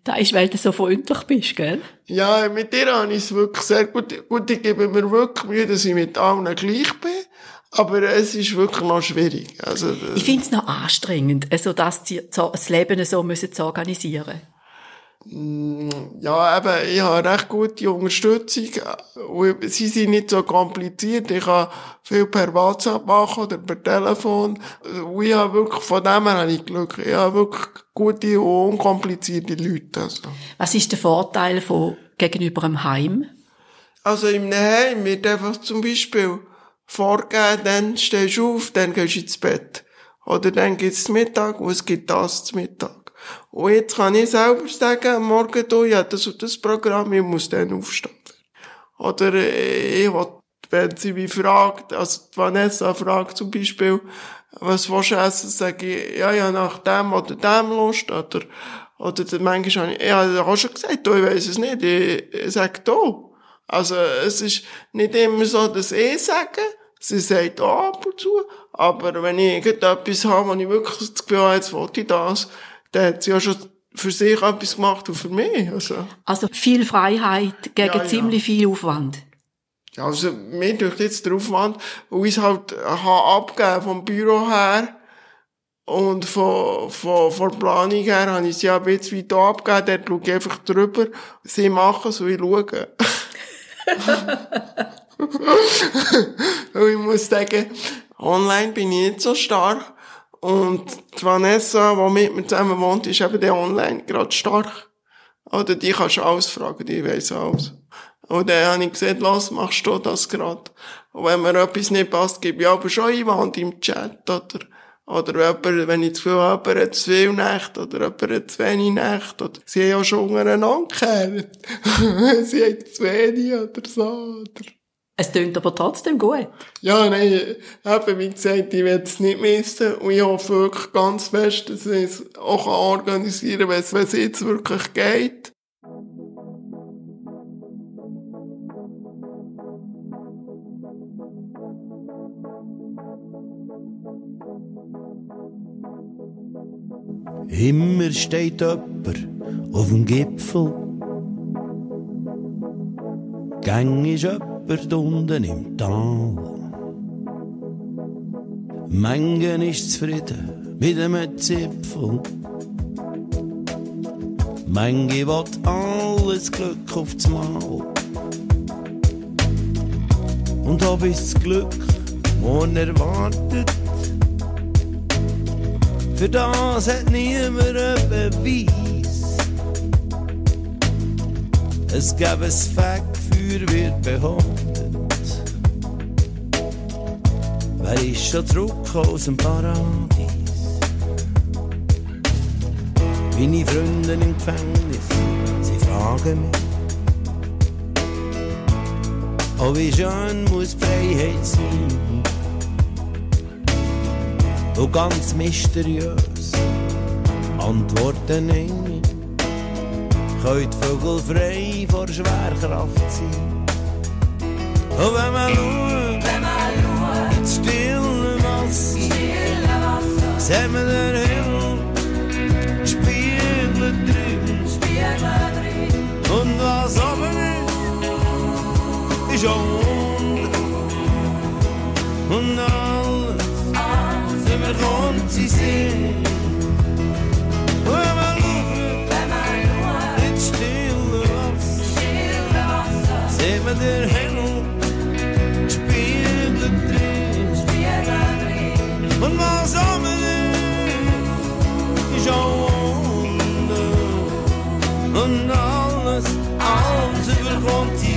Das ist, weil du so freundlich bist, gell? Ja, mit dir habe ich es wirklich sehr gut. Gut, ich gebe mir wirklich Mühe, dass ich mit allen gleich bin. Aber es ist wirklich noch schwierig. Also, Ich finde es noch anstrengend, also das, so- das Leben so müssen zu organisieren. Ja, eben, ich habe recht gute Unterstützung. Sie sind nicht so kompliziert. Ich kann viel per WhatsApp machen oder per Telefon. Und ich habe wirklich, von dem her habe ich Glück. Ich habe wirklich gute und unkomplizierte Leute. Also. Was ist der Vorteil von gegenüber einem Heim? Also im Heim wird einfach zum Beispiel vorgegeben, dann stehst du auf, dann gehst du ins Bett. Oder dann gibt's Mittag und es gibt das zum Mittag. Und jetzt kann ich selber sagen, Morgen du, ja, das und das Programm, ich muss dann aufstehen. Oder äh, ich will, wenn sie mich fragt, also Vanessa fragt zum Beispiel, was willst du essen, sage ich, ja, ja, nach dem oder dem Lust, oder, Oder dann manchmal habe ich, ich habe auch schon gesagt, du, ich weiss es nicht, ich, ich sage du. Also, es ist nicht immer so, dass ich sage, sie sagt auch ab und zu, aber wenn ich irgendetwas habe, wo ich wirklich das Gefühl habe, jetzt wollte ich das, dann hat sie ja schon für sich etwas gemacht und für mich. Also, Also viel Freiheit gegen Ja, ja. ziemlich viel Aufwand. ja, also mir durch jetzt der Aufwand, wo ich halt habe abgegeben vom Büro her und von, von, von der Planung her habe ich es ja ein bisschen weit abgegeben, dort schaue ich einfach drüber, sie machen so, ich schaue. Und ich muss sagen, online bin ich nicht so stark. Und die Vanessa, die mit mir zusammen wohnt, ist eben der online gerade stark. Oder die kannst du alles fragen, die weiss alles. Und dann habe ich gesagt, los, machst du das gerade. Und wenn mir etwas nicht passt, gebe ich aber schon Einwand im Chat, oder? Oder jemand, wenn ich zu viel habe, jemand hat zu viel Nächte, oder jemand hat zu wenig Nächte, oder sie haben ja schon untereinander gekehrt. sie haben zu wenig, oder so, oder? Es tönt aber trotzdem gut. Ja, nein, eben, wie gesagt, ich will es nicht missen und ich hoffe wirklich ganz fest, dass ich es auch organisieren kann, wenn es wenn es jetzt wirklich geht. Immer steht jemand auf dem Gipfel. Gang ist jemand unten im Tal. Mengen ist zufrieden mit einem Zipfel. Menge will alles Glück aufs Mal. Und ob es das Glück morgen erwartet, für das hat niemand einen Beweis. Es gäbe ein Fegfeuer, wird behauptet. Wer ist schon zurück aus dem Paradies? Meine Freunde im Gefängnis, sie fragen mich, oh wie schön muss Freiheit sein? und ganz mysteriös antworten nein. Könnt Vögel frei vor Schwerkraft sein. Und wenn man schaut, ins stille Wasser, sehen wir den Himmel, Spiegel drin. Und was oben ist, ist auch unten. Und alles überkommt sie sehen. Alles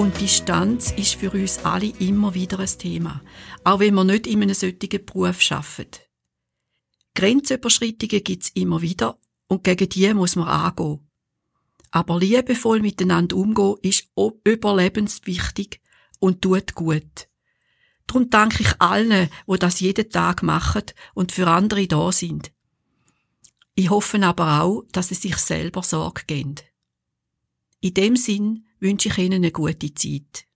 und Distanz ist für uns alle immer wieder ein Thema, auch wenn wir nicht in einem solchen Beruf arbeiten. Grenzüberschreitungen gibt's immer wieder und gegen die muss man angehen. Aber liebevoll miteinander umgehen ist überlebenswichtig und tut gut. Darum danke ich allen, wo das jeden Tag machen und für andere da sind. Ich hoffe aber auch, dass sie sich selber Sorge geben. In dem Sinn wünsche ich Ihnen eine gute Zeit.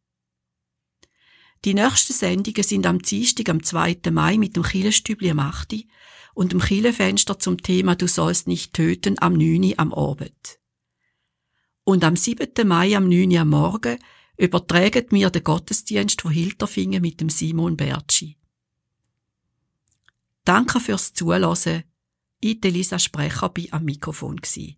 Die nächsten Sendungen sind am Dienstag, am 2. Mai mit dem Killenstübli am 8. und dem Killenfenster zum Thema Du sollst nicht töten am 9. am Abend. Und am 7. Mai am 9. am Morgen übertragen wir den Gottesdienst von Hilterfingen mit dem Simon Bertschi. Danke fürs Zuhören. Ich, Elisa Sprecher, bin am Mikrofon. Gewesen.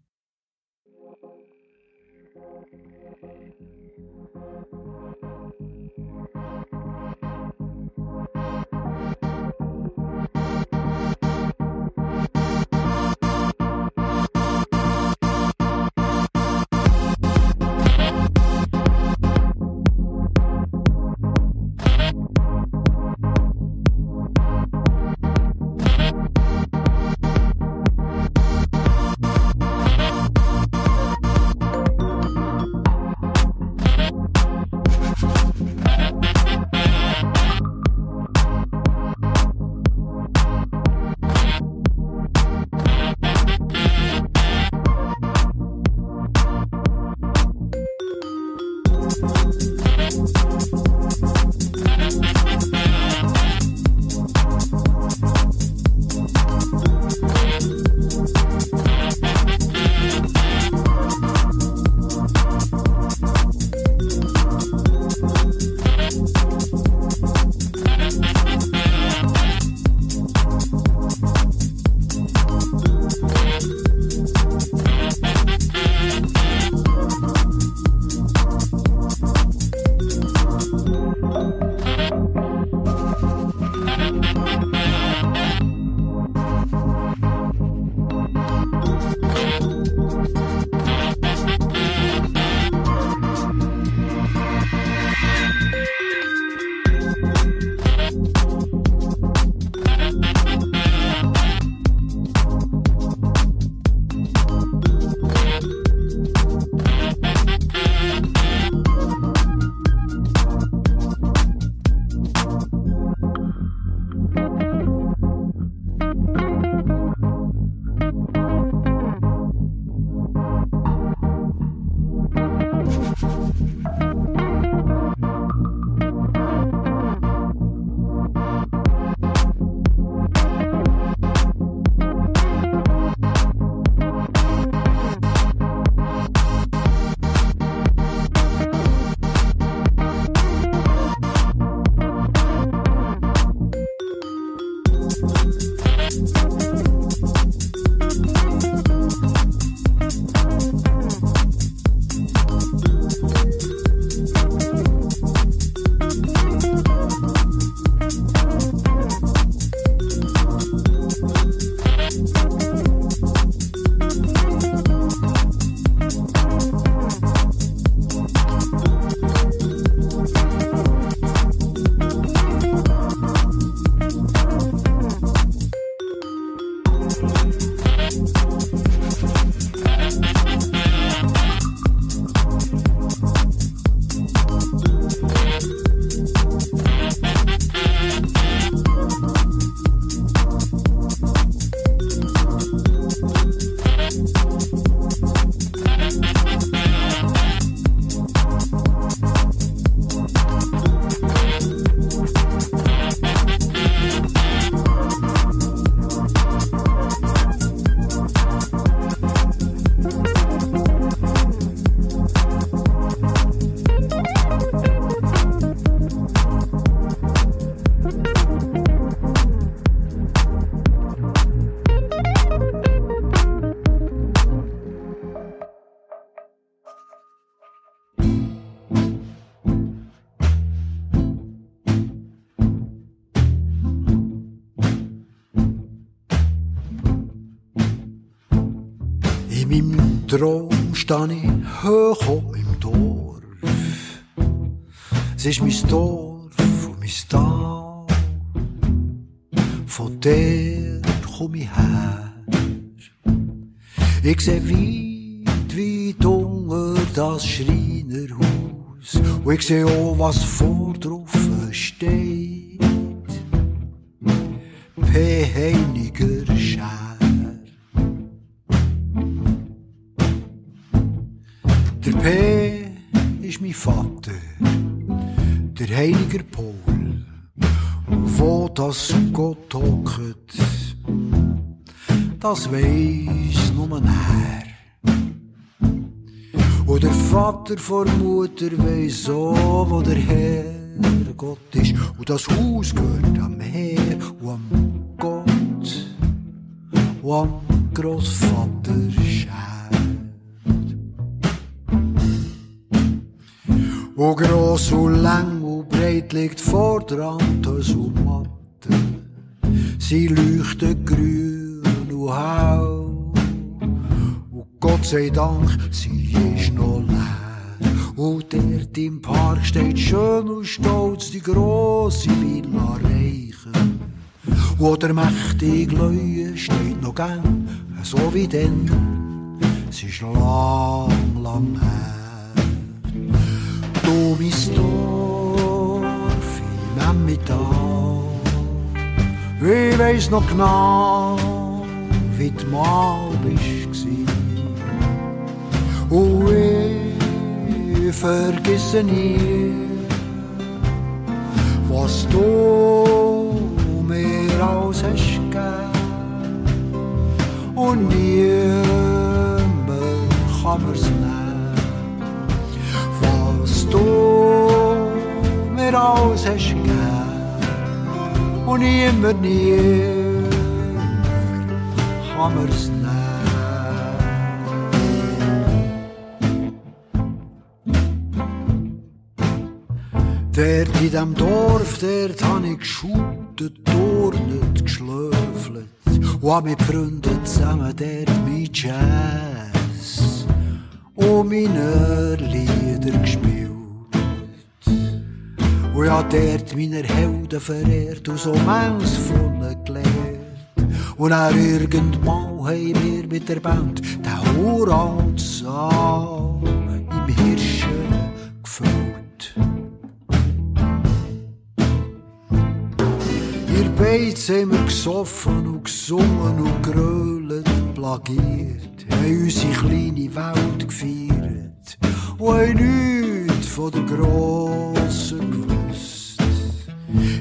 Traum stehe ich hoch im Dorf. Es ist mein Dorf und mein Tal. Von der komme ich her. Ich sehe weit, weit unter das Schreinerhaus. Und ich sehe auch, was vor drauf steht. P. Vater, der Heiliger Paul. Wo das Gott hockt, das weiss nur er. Und der Vater vor Mutter weiss auch, wo der Herr Gott ist. Und das Haus gehört am Herr und am Gott und am Großvater Wo gross und lang und breit liegt vor der Antos und Matte. Sie leuchten grün und hau. Und Gott sei Dank, sie ist noch leer. Und dort im Park steht schön und stolz die grosse Villa Reichen. Wo der mächtige Leue steht noch gern, so wie denn. Es ist lang, lang weiss noch genau, wie du mal bist. Und ich vergesse nie, was du mir alles hast gegeben. Und niemand kann mir's nehmen was du mir alles hast gegeben und niemand, niemand kann mir's nehmen. Dort in dem Dorf, dort hab ich geschuttet, turnet, geschlöfelt und hab mit Freunden zusammen dort mein Jazz und meine Lieder gespielt. Und hab dort meine Helden verehrt und so Maus von ihnen gelernt. Und dann irgendwann haben wir mit der Band den uralten Saal im Hirschen gefüllt. Ihr Beiz haben wir gesoffen und gesungen und grölet, plagiert, haben unsere kleine Welt gefeiert und haben nichts von der Grossen gewusst.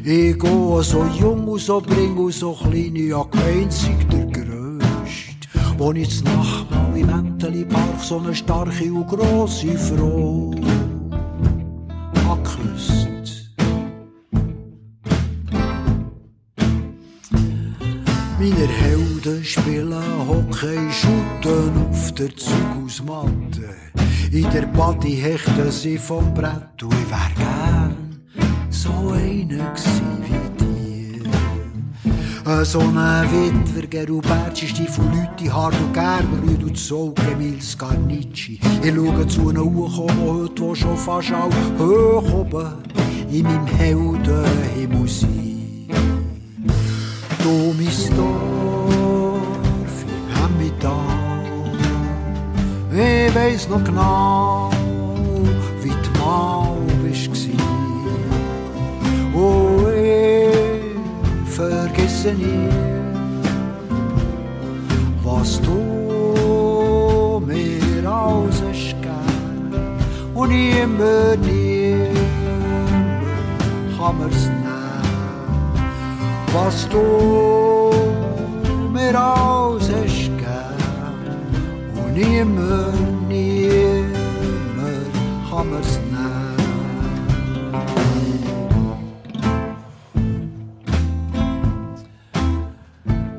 Ich gehe so jung und so bring und so klein, ja einzig der Grösste, wo ich z Nacht mal im Enteli Park so eine starke und grosse Frau angeküsst. Meine Helden spielen Hockey, shooten auf der Zughausmatte. In der Party hechten sie vom Brett und ich wär gern so einer wie dir. So ein Witwer, Geruberci, Stiefel, und Gerber, Rüd und Zog, Emil Scarnicci. Ich schaue zu ihnen hochkommen, heute wo schon fast auch hoch oben in meinem Heldenhimmel sein. Du, mein Dorf im Hemmital, ich weiss noch genau, vergesse nie, was du mir alles hast gegeben und immer nie kann mir's nehmen, was du mir alles hast gegeben und nimmer, nimmer kann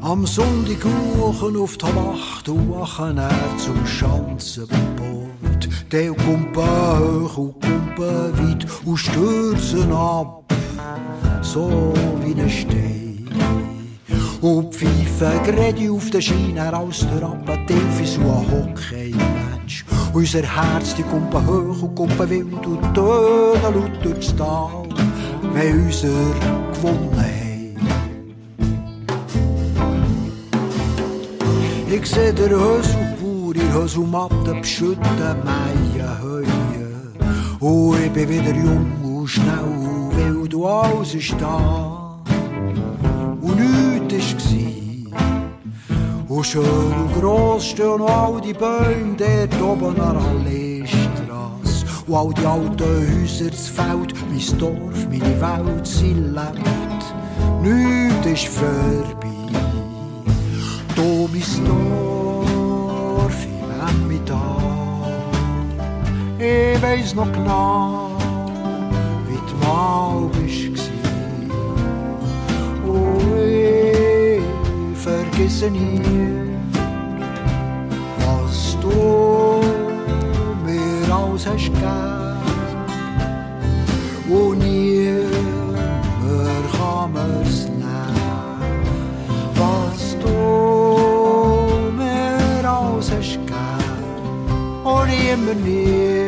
Am Sonntag hochen auf die Wacht wachen er zum Schanzenbord. Der Kumpen hoch und Kumpen weit und stürzen ab, so wie ein Stein. Und pfeifen gerade auf der Schiene aus der Appetit so ein Hockey-Match. Unser Herz, die Kumpen hoch und Kumpen wild und tönen laut durchs Tal, wenn unser gewonnen Ich seh der Höselbauer in Höselmatte beschütten Heue. Und ich bin wieder jung und schnell, weil du alles ist da. Und nichts war. Und schön und gross stehen all die Bäume dort oben an der Alleestrasse. Und all die alten Häuser, das Feld, mein Dorf, meine Welt, sie lebt. Nichts ist vorbei. Mein Dorf im Emmental. Ich weiss noch genau, wie du mal bist gsi. Oh, ich vergesse nie, was du souvenir.